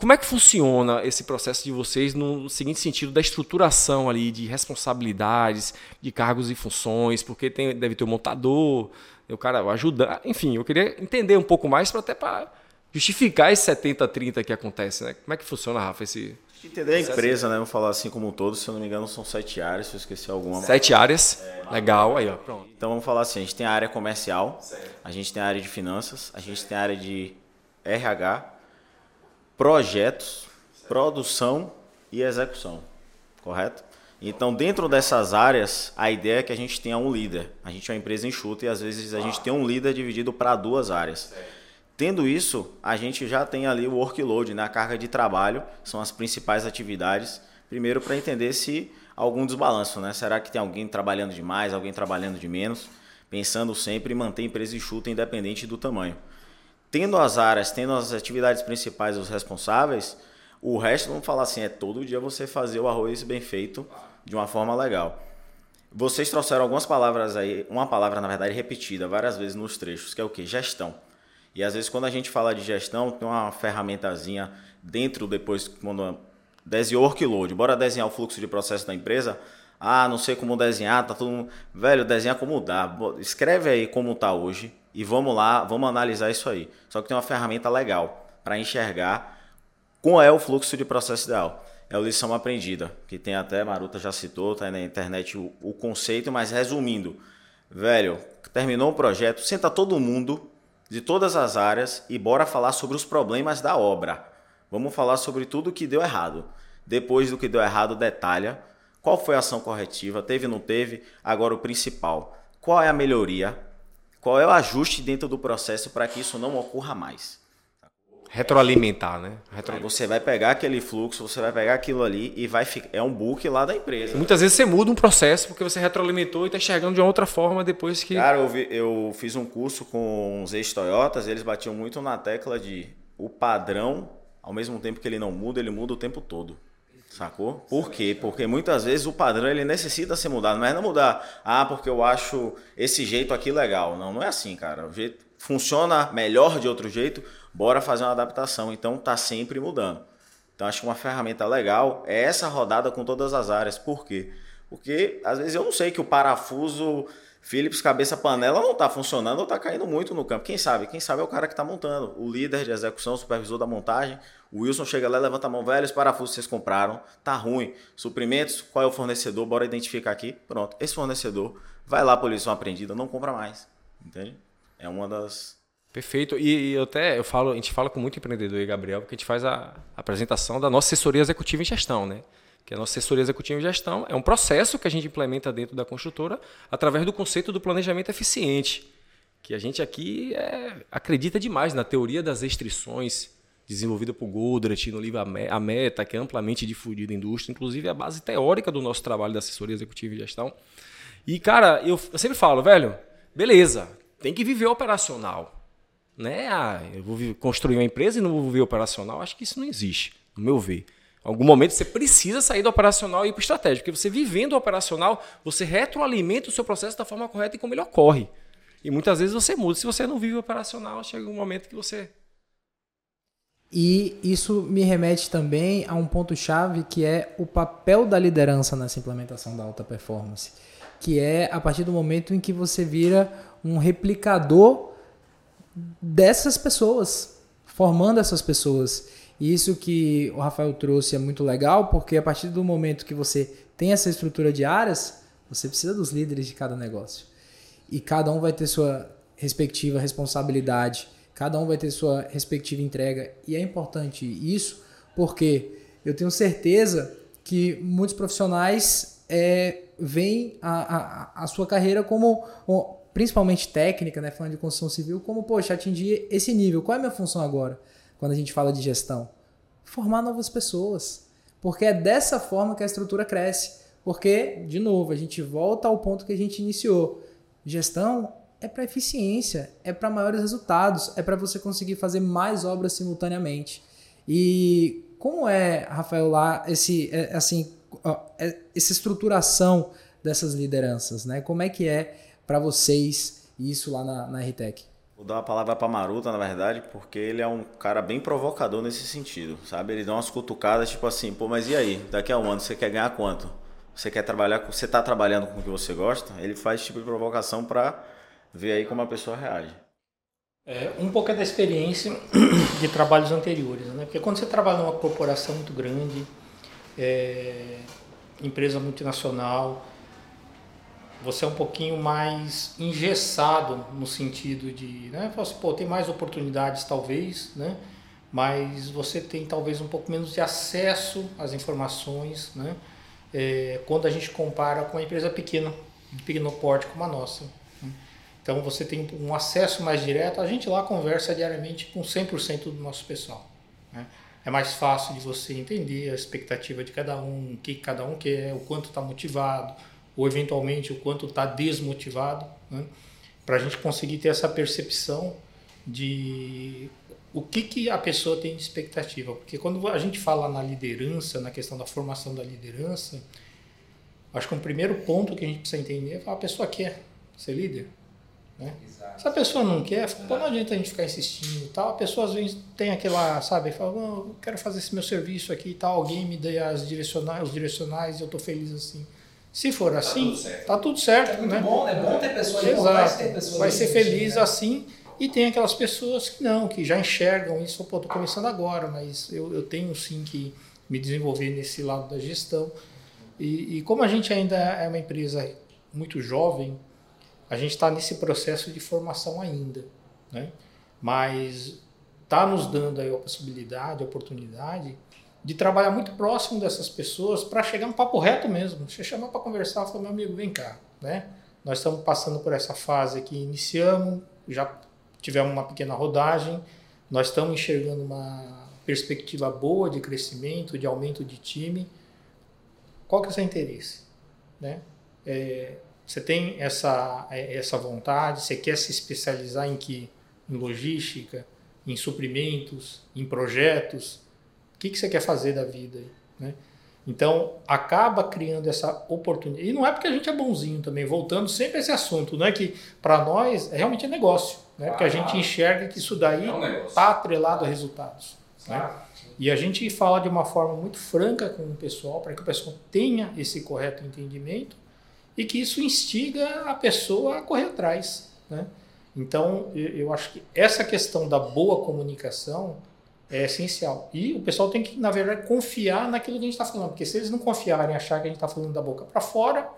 Speaker 2: Como é que funciona esse processo de vocês no seguinte sentido da estruturação ali de responsabilidades, de cargos e funções, porque tem, deve ter o um montador, o cara ajudar, enfim, eu queria entender um pouco mais para até para justificar esse 70-30 que acontece, né? Como é que funciona, Rafa, esse
Speaker 3: Entender a empresa, né? Vou falar assim como um todo, se eu não me engano, são sete áreas, se eu esqueci alguma.
Speaker 2: Sete áreas, é, legal, aí ó, pronto.
Speaker 3: Então vamos falar assim, a gente tem a área comercial, certo. a gente tem a área de finanças, a gente tem a área de RH, projetos produção e execução, correto? Então, dentro dessas áreas, a ideia é que a gente tenha um líder. A gente é uma empresa enxuta e às vezes a gente tem um líder dividido para duas áreas. Tendo isso, a gente já tem ali o workload, né? a carga de trabalho, são as principais atividades. Primeiro, para entender se algum desbalanço, né? Será que tem alguém trabalhando demais, alguém trabalhando de menos? Pensando sempre em manter a empresa enxuta independente do tamanho. Tendo as áreas, tendo as atividades principais, os responsáveis, o resto, vamos falar assim, é todo dia você fazer o arroz bem feito de uma forma legal. Vocês trouxeram algumas palavras aí, uma palavra na verdade repetida várias vezes nos trechos, que é o que? Gestão. E às vezes quando a gente fala de gestão, tem uma ferramentazinha dentro depois quando desenhou o workload, bora desenhar o fluxo de processo da empresa. Ah, não sei como desenhar, tá tudo, velho, desenha como dá. Escreve aí como tá hoje e vamos lá, vamos analisar isso aí. Só que tem uma ferramenta legal para enxergar qual é o fluxo de processo ideal é o lição aprendida, que tem até, Maruta já citou, tá aí na internet o, o conceito, mas resumindo, velho, terminou o projeto, senta todo mundo de todas as áreas e bora falar sobre os problemas da obra. Vamos falar sobre tudo que deu errado. Depois do que deu errado, detalha qual foi a ação corretiva, teve ou não teve, agora o principal, qual é a melhoria, qual é o ajuste dentro do processo para que isso não ocorra mais.
Speaker 2: Retroalimentar, né?
Speaker 3: Retroalimentar. Você vai pegar aquele fluxo, você vai pegar aquilo ali e vai ficar. É um book lá da empresa.
Speaker 2: Muitas vezes você muda um processo porque você retroalimentou e está enxergando de uma outra forma depois que.
Speaker 3: Cara, eu, vi, eu fiz um curso com os ex-Toyotas, eles batiam muito na tecla de o padrão, ao mesmo tempo que ele não muda, ele muda o tempo todo. Sacou? Por quê? Porque muitas vezes o padrão ele necessita ser mudado, mas não mudar. Ah, porque eu acho esse jeito aqui legal. Não, não é assim, cara. O jeito funciona melhor de outro jeito bora fazer uma adaptação. Então tá sempre mudando. Então acho que uma ferramenta legal é essa rodada com todas as áreas. Por quê? Porque às vezes eu não sei que o parafuso Philips cabeça panela não está funcionando ou está caindo muito no campo. Quem sabe? Quem sabe é o cara que está montando. O líder de execução, o supervisor da montagem. O Wilson chega lá, levanta a mão, velho, os parafusos vocês compraram, tá ruim. Suprimentos, qual é o fornecedor? Bora identificar aqui. Pronto, esse fornecedor vai lá por lição aprendida, não compra mais. Entende? É uma das
Speaker 2: Perfeito. E, e, eu até eu falo, a gente fala com muito empreendedor e Gabriel, porque a gente faz a, a apresentação da nossa assessoria executiva em gestão, né? Que a nossa assessoria executiva em gestão é um processo que a gente implementa dentro da construtora através do conceito do planejamento eficiente. Que a gente aqui é, acredita demais na teoria das restrições desenvolvida por Goldrat no livro A Meta, que é amplamente difundido na indústria, inclusive é a base teórica do nosso trabalho da assessoria executiva em gestão. E, cara, eu, eu sempre falo, velho, beleza, tem que viver operacional né? Ah, eu vou construir uma empresa e não vou viver operacional. Acho que isso não existe, no meu ver. Algum momento você precisa sair do operacional e ir para o estratégico, porque você vivendo o operacional, você retroalimenta o seu processo da forma correta e como ele ocorre. E muitas vezes você muda. Se você não vive o operacional, chega um momento que você.
Speaker 1: E isso me remete também a um ponto-chave que é o papel da liderança nessa implementação da alta performance. Que é a partir do momento em que você vira um replicador dessas pessoas, formando essas pessoas. E isso que o Rafael trouxe é muito legal, porque a partir do momento que você tem essa estrutura de áreas, você precisa dos líderes de cada negócio. E cada um vai ter sua respectiva responsabilidade, cada um vai ter sua respectiva entrega. E é importante isso, porque eu tenho certeza que muitos profissionais é, veem a, a, a sua carreira como principalmente técnica, né, falando de construção civil, como, poxa, atingir esse nível. Qual é a minha função agora, quando a gente fala de gestão? Formar novas pessoas. Porque é dessa forma que a estrutura cresce. Porque, de novo, a gente volta ao ponto que a gente iniciou. Gestão é para eficiência, é para maiores resultados, é para você conseguir fazer mais obras simultaneamente. E como é, Rafael, lá esse, é, assim, é, essa estruturação dessas lideranças, né? Como é que é para vocês isso lá na, na RTEC?
Speaker 3: Vou dar uma palavra para Maruta, na verdade, porque ele é um cara bem provocador nesse sentido, sabe? Ele dá umas cutucadas, tipo assim, pô, mas e aí? Daqui a um ano você quer ganhar quanto? Você quer trabalhar, você está trabalhando com o que você gosta? Ele faz tipo de provocação para ver aí como a pessoa reage.
Speaker 4: É, um pouco é da experiência de trabalhos anteriores, né? Porque quando você trabalha numa corporação muito grande, é, empresa multinacional, você é um pouquinho mais engessado no sentido de, né, assim, pô, tem mais oportunidades talvez, né, mas você tem talvez um pouco menos de acesso às informações, né? É, quando a gente compara com uma empresa pequena, de pequeno porte como a nossa. Né? Então você tem um acesso mais direto, a gente lá conversa diariamente com 100% do nosso pessoal. Né? É mais fácil de você entender a expectativa de cada um, o que cada um quer, o quanto está motivado, ou eventualmente o quanto está desmotivado, né? para a gente conseguir ter essa percepção de o que, que a pessoa tem de expectativa. Porque quando a gente fala na liderança, na questão da formação da liderança, acho que um primeiro ponto que a gente precisa entender é que a pessoa quer ser líder. Né? Se a pessoa não quer, pô, não adianta a gente ficar insistindo tal. A pessoa às vezes tem aquela, sabe, fala, oh, eu quero fazer esse meu serviço aqui e tal, alguém me dê as direcionais, os direcionais e eu estou feliz assim. Se for assim, tá tudo certo.
Speaker 1: Tá tudo certo
Speaker 4: é
Speaker 1: muito
Speaker 4: né?
Speaker 1: bom, é bom ter pessoas
Speaker 4: Exato.
Speaker 1: vai ter pessoas
Speaker 4: Vai ser
Speaker 1: assim,
Speaker 4: feliz
Speaker 1: né?
Speaker 4: assim. E tem aquelas pessoas que não, que já enxergam isso, pô, tô começando agora, mas eu, eu tenho sim que me desenvolver nesse lado da gestão. E, e como a gente ainda é uma empresa muito jovem, a gente está nesse processo de formação ainda, né? Mas está nos dando aí a possibilidade, a oportunidade de trabalhar muito próximo dessas pessoas para chegar um papo reto mesmo. Você chamar para conversar, falar, meu amigo, vem cá, né? Nós estamos passando por essa fase que iniciamos, já tivemos uma pequena rodagem, nós estamos enxergando uma perspectiva boa de crescimento, de aumento de time. Qual que é o seu interesse? Né? É, você tem essa, essa vontade, você quer se especializar em que? Em logística, em suprimentos, em projetos? O que, que você quer fazer da vida? Né? Então, acaba criando essa oportunidade. E não é porque a gente é bonzinho também, voltando sempre a esse assunto, não é que para nós realmente é negócio, né? porque a gente enxerga que isso daí
Speaker 2: É um
Speaker 4: está atrelado a resultados. Né? E a gente fala de uma forma muito franca com o pessoal, para que o pessoal tenha esse correto entendimento e que isso instiga a pessoa a correr atrás. Né? Então, eu acho que essa questão da boa comunicação é essencial. E o pessoal tem que, na verdade, confiar naquilo que a gente está falando, porque se eles não confiarem, achar que a gente está falando da boca para fora,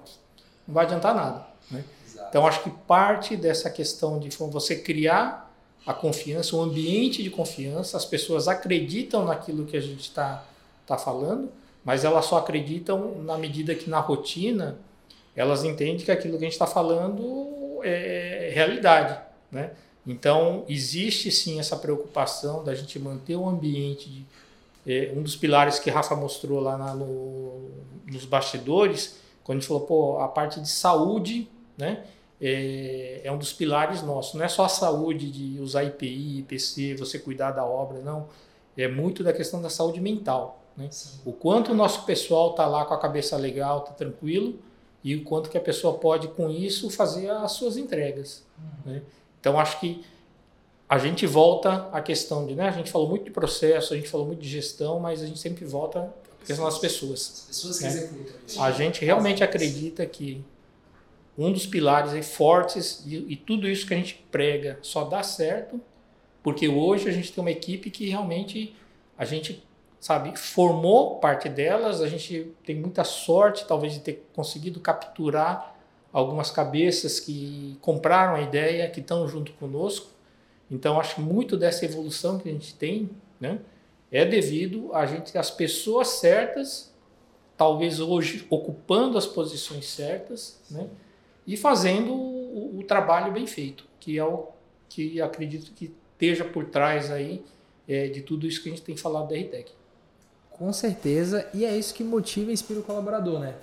Speaker 4: não vai adiantar nada. Né? Então, acho que parte dessa questão de você criar a confiança, um ambiente de confiança, as pessoas acreditam naquilo que a gente está tá falando, mas elas só acreditam na medida que na rotina elas entendem que aquilo que a gente está falando é realidade. Né? Então, existe sim essa preocupação da gente manter o ambiente. De, é, um dos pilares que Rafa mostrou lá na- no, nos bastidores, quando a gente falou, pô, a parte de saúde, né? É, é um dos pilares nossos. Não é só a saúde de usar IPI, IPC, você cuidar da obra, não. É muito da questão da saúde mental. Né? O quanto o nosso pessoal está lá com a cabeça legal, está tranquilo, e o quanto que a pessoa pode, com isso, fazer as suas entregas. Né? Então, acho que a gente volta à questão de, né? A gente falou muito de processo, a gente falou muito de gestão, mas a gente sempre volta à questão das pessoas.
Speaker 1: As pessoas que
Speaker 4: né?
Speaker 1: executam isso.
Speaker 4: A gente realmente acredita que um dos pilares aí fortes e, e tudo isso que a gente prega só dá certo porque hoje a gente tem uma equipe que realmente a gente sabe formou parte delas a gente tem muita sorte talvez de ter conseguido capturar algumas cabeças que compraram a ideia que estão junto conosco então acho que muito dessa evolução que a gente tem né é devido a gente as pessoas certas talvez hoje ocupando as posições certas, né? E fazendo o, o trabalho bem feito, que é o que acredito que esteja por trás aí é, de tudo isso que a gente tem falado da RTEC.
Speaker 1: Com certeza, e é isso que motiva e inspira o colaborador, né?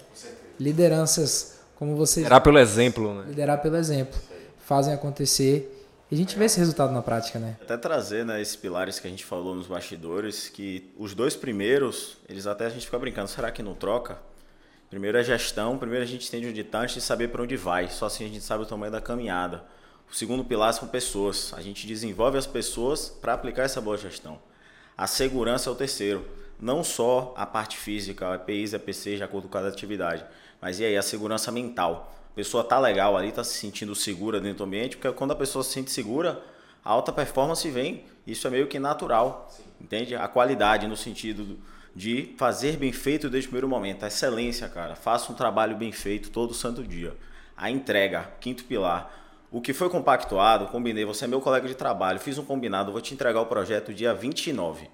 Speaker 1: Lideranças como vocês
Speaker 2: Será pelo exemplo, né?
Speaker 1: liderar pelo exemplo, fazem acontecer e a gente vê esse resultado na prática, né?
Speaker 3: Até trazer né, esses pilares que a gente falou nos bastidores, que os dois primeiros, eles até a gente fica brincando, será que não troca? Primeiro é gestão, primeiro a gente entende onde está antes de saber para onde vai, só assim a gente sabe o tamanho da caminhada. O segundo pilar são pessoas, a gente desenvolve as pessoas para aplicar essa boa gestão. A segurança é o terceiro, não só a parte física, EPIs, EPCs, de acordo com cada atividade, mas e aí a segurança mental. A pessoa tá legal ali, tá se sentindo segura dentro do ambiente, porque quando a pessoa se sente segura, a alta performance vem, isso é meio que natural, entende? A qualidade no sentido do- de fazer bem feito desde o primeiro momento, a excelência, cara. Faça um trabalho bem feito todo santo dia. A entrega, quinto pilar. O que foi compactuado, combinei, você é meu colega de trabalho, fiz um combinado, vou te entregar o projeto dia 29.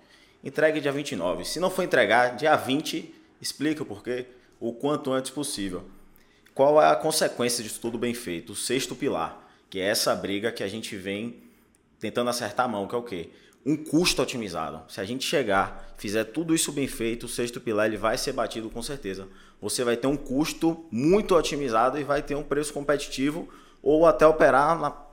Speaker 3: Entregue dia 29. Se não for entregar, dia 20, explica o porquê, o quanto antes possível. Qual é a consequência disso tudo bem feito? O sexto pilar, que é essa briga que a gente vem tentando acertar a mão, que é o quê? Um custo otimizado. Se a gente chegar, fizer tudo isso bem feito, o sexto pilar ele vai ser batido com certeza. Você vai ter um custo muito otimizado e vai ter um preço competitivo ou até operar na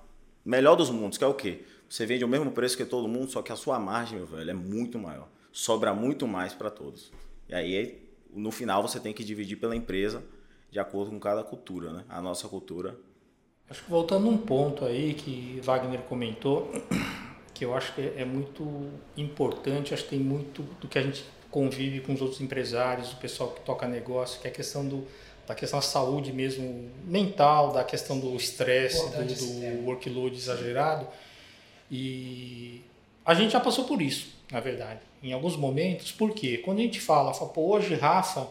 Speaker 3: melhor dos mundos, que é o quê? Você vende o mesmo preço que todo mundo, só que a sua margem, meu velho, é muito maior. Sobra muito mais para todos. E aí, no final, você tem que dividir pela empresa de acordo com cada cultura, né? A nossa cultura.
Speaker 4: Acho que voltando um ponto aí que Wagner comentou, que eu acho que é muito importante, acho que tem muito do que a gente convive com os outros empresários, o pessoal que toca negócio, que é a questão do da questão da saúde mesmo mental, da questão do estresse, do, do workload exagerado. E a gente já passou por isso, na verdade, em alguns momentos. Por quê? Quando a gente fala, fala Pô, hoje Rafa,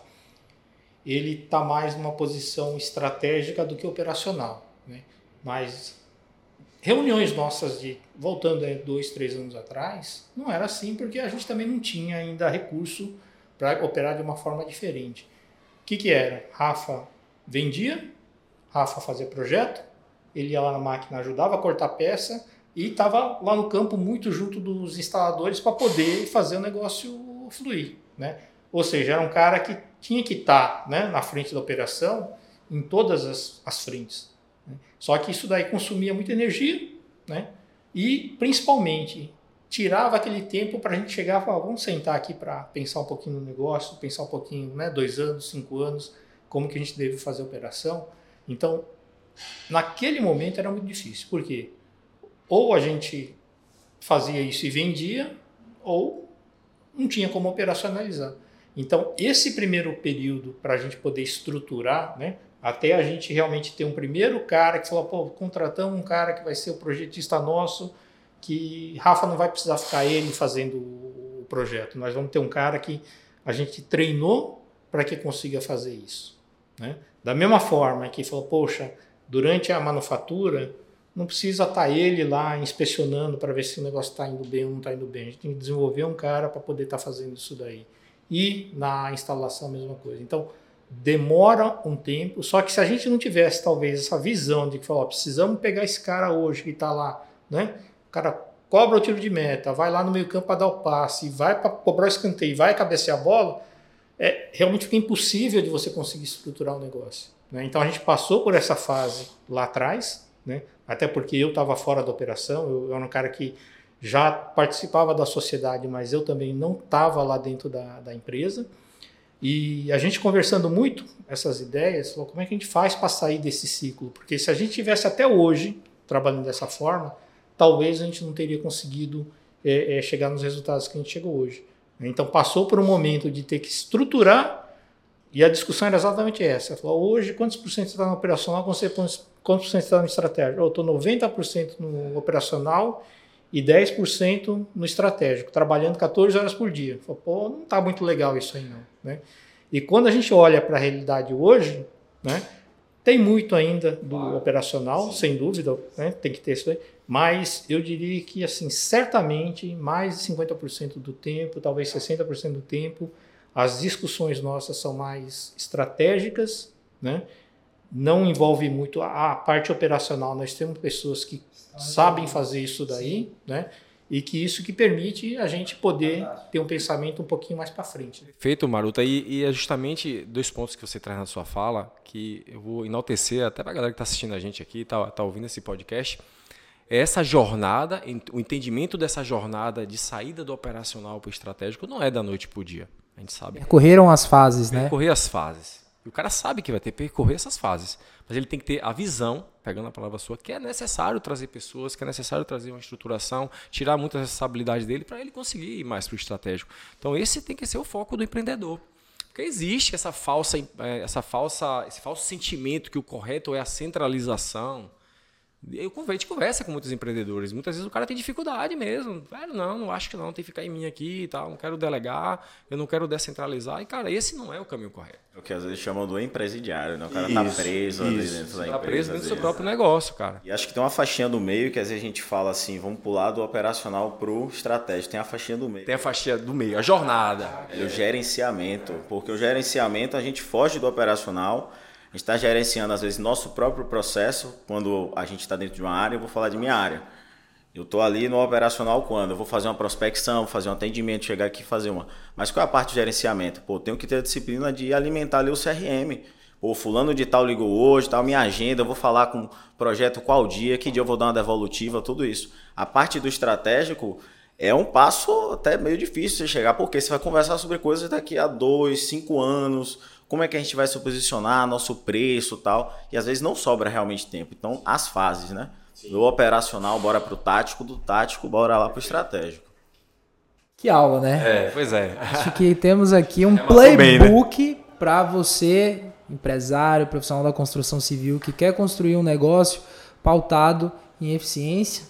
Speaker 4: ele está mais numa posição estratégica do que operacional. Né? Mas reuniões nossas de voltando aí dois, três anos atrás, não era assim porque a gente também não tinha ainda recurso para operar de uma forma diferente que, que era? Rafa vendia, Rafa fazia projeto, ele ia lá na máquina, ajudava a cortar peça e estava lá no campo muito junto dos instaladores para poder fazer o negócio fluir. Né? Ou seja, era um cara que tinha que estar tá, né, na frente da operação em todas as, as frentes. Né? Só que isso daí consumia muita energia né? e, principalmente, tirava aquele tempo para a gente chegar e falar, vamos sentar aqui para pensar um pouquinho no negócio, pensar um pouquinho, né, dois anos, cinco anos, como que a gente deve fazer a operação. Então, naquele momento era muito difícil, porque ou a gente fazia isso e vendia, ou não tinha como operacionalizar. Então, esse primeiro período para a gente poder estruturar, né, até a gente realmente ter um primeiro cara que falou, pô, contratamos um cara que vai ser o projetista nosso, que Rafa não vai precisar ficar ele fazendo o projeto. Nós vamos ter um cara que a gente treinou para que consiga fazer isso. Né? Da mesma forma que falou, poxa, durante a manufatura não precisa estar tá ele lá inspecionando para ver se o negócio está indo bem ou não está indo bem. A gente tem que desenvolver um cara para poder estar tá fazendo isso daí. E na instalação a mesma coisa. Então, demora um tempo, só que se a gente não tivesse talvez essa visão de que falou, precisamos pegar esse cara hoje que está lá, né? O cara cobra o tiro de meta, vai lá no meio campo para dar o passe, vai para cobrar o escanteio, vai cabecear a bola, é, realmente fica impossível de você conseguir estruturar o um negócio. Né? Então a gente passou por essa fase lá atrás, né? Até porque eu estava fora da operação, eu, eu, era um cara que já participava da sociedade, mas eu também não estava lá dentro da, da empresa. E a gente conversando muito essas ideias, falou como é que a gente faz para sair desse ciclo? Porque se a gente tivesse até hoje trabalhando dessa forma, talvez a gente não teria conseguido é, é, chegar nos resultados que a gente chegou hoje. Então passou por um momento de ter que estruturar e a discussão era exatamente essa. Falou, hoje quantos por cento está no operacional, quantos por cento está no estratégico? Eu estou 90% no operacional e 10% no estratégico, trabalhando 14 horas por dia. Falou, pô, não está muito legal isso aí não. Né? E quando a gente olha para a realidade hoje, né, tem muito ainda do operacional, Sim. sem dúvida, né, tem que ter isso aí, mas eu diria que, assim, certamente, mais de 50% do tempo, talvez 60% do tempo, as discussões nossas são mais estratégicas, né? não envolve muito a, parte operacional. Nós temos pessoas que sabem fazer isso daí, né? e que isso que permite a gente poder ter um pensamento um pouquinho mais para frente.
Speaker 2: Feito, Maruta, e, e, é justamente dois pontos que você traz na sua fala que eu vou enaltecer até para a galera que está assistindo a gente aqui, está tá ouvindo esse podcast essa jornada, o entendimento dessa jornada de saída do operacional para o estratégico não é da noite para o dia. A gente sabe.
Speaker 1: Percorreram as fases, né?
Speaker 2: Percorrer as fases. E o cara sabe que vai ter que percorrer essas fases. Mas ele tem que ter a visão, pegando a palavra sua, que é necessário trazer pessoas, que é necessário trazer uma estruturação, tirar muita responsabilidade dele para ele conseguir ir mais para o estratégico. Então esse tem que ser o foco do empreendedor. Porque existe essa falsa, eh, essa falsa, esse falso sentimento que o correto é a centralização Eu, a gente conversa com muitos empreendedores. Muitas vezes o cara tem dificuldade mesmo. Velho, não, não acho que não, tem que ficar em mim aqui e tal. Não quero delegar, eu não quero descentralizar. E, cara, esse não é o caminho correto.
Speaker 3: É o que às vezes chamam do empresidiário, né? O cara tá preso ali dentro da
Speaker 2: Tá
Speaker 3: empresa.
Speaker 2: preso dentro do seu próprio negócio, cara.
Speaker 3: E acho que tem uma faixinha do meio que às vezes a gente fala assim, vamos pular do operacional pro estratégico. Tem a faixinha do meio.
Speaker 2: Tem a faixinha do meio, a jornada.
Speaker 3: É o gerenciamento, porque o gerenciamento a gente foge do operacional, a gente está gerenciando às vezes nosso próprio processo, quando a gente está dentro de uma área, eu vou falar de minha área. Eu estou ali no operacional quando? Eu vou fazer uma prospecção, fazer um atendimento, chegar aqui e fazer uma. Mas qual é a parte de gerenciamento? Pô, eu tenho que ter a disciplina de alimentar ali o CRM. Pô, fulano de tal ligou hoje, tal minha agenda, eu vou falar com projeto qual dia, que dia eu vou dar uma devolutiva, tudo isso. A parte do estratégico é um passo até meio difícil você chegar, porque você vai conversar sobre coisas daqui a dois, cinco anos, como é que a gente vai se posicionar, nosso preço tal, e às vezes não sobra realmente tempo. Então, as fases, né? Do operacional, bora pro tático, do tático, bora lá pro estratégico.
Speaker 1: Que aula, né?
Speaker 2: É, pois é.
Speaker 1: Acho que temos aqui um
Speaker 2: matou bem, né?
Speaker 1: playbook para você, empresário, profissional da construção civil, que quer construir um negócio pautado em eficiência,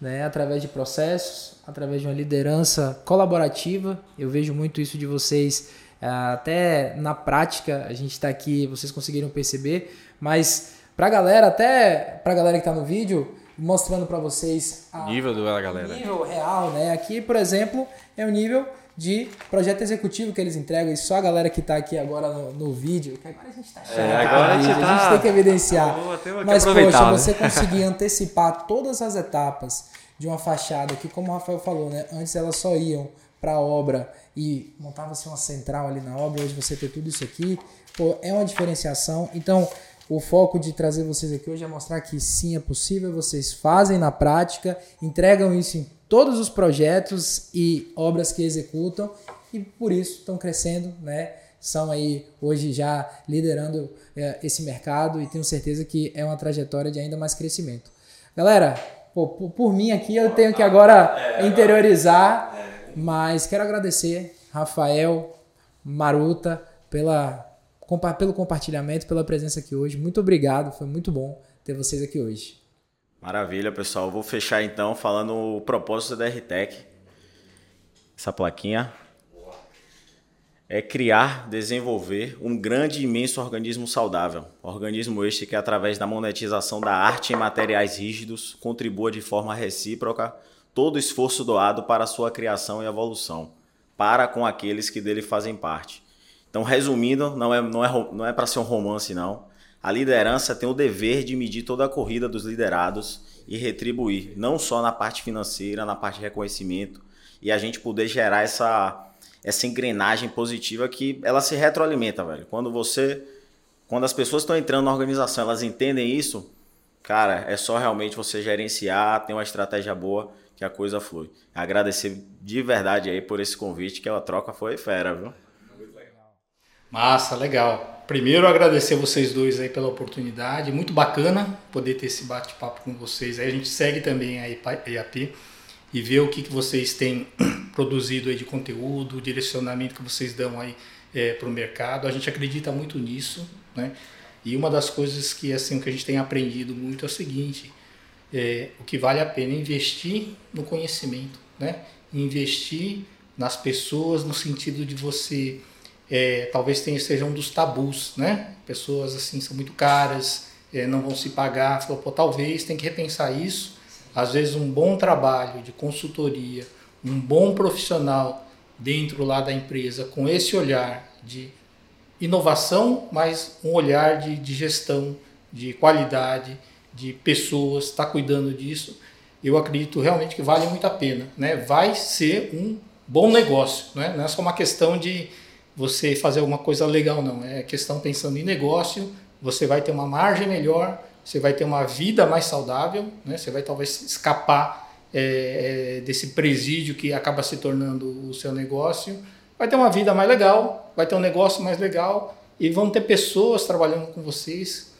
Speaker 1: né, através de processos, através de uma liderança colaborativa. Eu vejo muito isso de vocês, até na prática, a gente está aqui, vocês conseguiram perceber, mas para a galera, até para a galera que está no vídeo, mostrando para vocês a,
Speaker 2: Nível do galera.
Speaker 1: nível real, né? Aqui, por exemplo, é o nível de projeto executivo que eles entregam. E só a galera que tá aqui agora no, no vídeo, que agora a gente tá chato.
Speaker 2: agora a gente
Speaker 1: a
Speaker 2: tá-
Speaker 1: gente tem que evidenciar.
Speaker 2: Que
Speaker 1: Mas, poxa,
Speaker 2: né?
Speaker 1: você conseguir antecipar todas as etapas de uma fachada, que como o Rafael falou, né? Antes elas só iam para a obra e montava-se uma central ali na obra, hoje você ter tudo isso aqui, pô, é uma diferenciação. Então, o foco de trazer vocês aqui hoje é mostrar que sim, é possível, vocês fazem na prática, entregam isso em todos os projetos e obras que executam e por isso estão crescendo, né? São aí hoje já liderando eh, esse mercado e tenho certeza que é uma trajetória de ainda mais crescimento. Galera, pô, por, por mim aqui eu tenho que agora interiorizar, mas quero agradecer Rafael, Maruta pela compa- pelo compartilhamento, pela presença aqui hoje. Muito obrigado, foi muito bom ter vocês aqui hoje.
Speaker 3: Maravilha, pessoal. Vou fechar então falando o propósito da RTEC. Essa plaquinha é criar, desenvolver um grande e imenso organismo saudável. Organismo este que, através da monetização da arte em materiais rígidos, contribua de forma recíproca todo esforço doado para a sua criação e evolução, para com aqueles que dele fazem parte. Então, resumindo, não é, não é, não é para ser um romance, não. A liderança tem o dever de medir toda a corrida dos liderados e retribuir, não só na parte financeira, na parte de reconhecimento, e a gente poder gerar essa, essa engrenagem positiva que ela se retroalimenta, velho. Quando você. Quando as pessoas estão entrando na organização, elas entendem isso, cara, é só realmente você gerenciar, ter uma estratégia boa, que a coisa flui. Agradecer de verdade aí por esse convite, que a troca foi fera, viu?
Speaker 4: Massa, legal. Primeiro agradecer vocês dois aí pela oportunidade, muito bacana poder ter esse bate-papo com vocês. Aí a gente segue também a EAP e ver o que, que vocês têm produzido aí de conteúdo, o direcionamento que vocês dão aí para o mercado. A gente acredita muito nisso, né? E uma das coisas que assim que a gente tem aprendido muito é o seguinte: é, o que vale a pena é investir no conhecimento, né? Investir nas pessoas no sentido de você é, talvez tenha, seja um dos tabus, né? Pessoas assim são muito caras, é, não vão se pagar. Falou, pô, talvez tem que repensar isso. Às vezes um bom trabalho de consultoria, um bom profissional dentro lá da empresa com esse olhar de inovação, mas um olhar de, de gestão, de qualidade, de pessoas, está cuidando disso. Eu acredito realmente que vale muito a pena, né? Vai ser um bom negócio, né? Não é só uma questão de você fazer alguma coisa legal, não. É questão pensando em negócio, você vai ter uma margem melhor, você vai ter uma vida mais saudável, né? Você vai talvez escapar é, desse presídio que acaba se tornando o seu negócio. Vai ter uma vida mais legal, vai ter um negócio mais legal e vão ter pessoas trabalhando com vocês,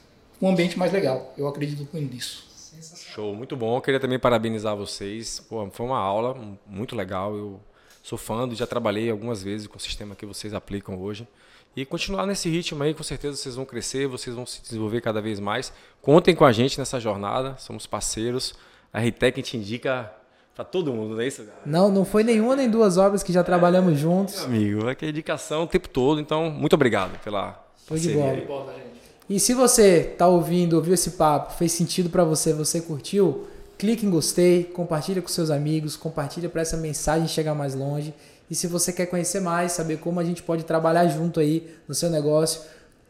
Speaker 4: um ambiente mais legal. Eu acredito muito nisso.
Speaker 2: Show, muito bom. Eu queria também parabenizar vocês. Pô, foi uma aula muito legal. Eu sou fã, já trabalhei algumas vezes com o sistema que vocês aplicam hoje. E continuar nesse ritmo aí, com certeza vocês vão crescer, vocês vão se desenvolver cada vez mais. Contem com a gente nessa jornada, somos parceiros. A RTEC te indica para todo mundo, não é isso?
Speaker 1: Não, não foi nenhuma nem duas obras que já trabalhamos juntos.
Speaker 2: Meu amigo, é que é indicação o tempo todo, então muito obrigado pela
Speaker 1: foi de bola. E se você tá ouvindo, ouviu esse papo, fez sentido para você, você curtiu, clique em gostei, compartilha com seus amigos, compartilha para essa mensagem chegar mais longe. E se você quer conhecer mais, saber como a gente pode trabalhar junto aí no seu negócio,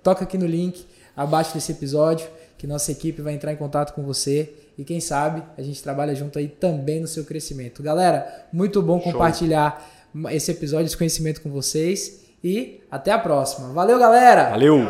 Speaker 1: toca aqui no link abaixo desse episódio, que nossa equipe vai entrar em contato com você. E quem sabe a gente trabalha junto aí também no seu crescimento. Galera, muito bom Show. compartilhar esse episódio, esse conhecimento com vocês. E até a próxima. Valeu, galera!
Speaker 2: Valeu!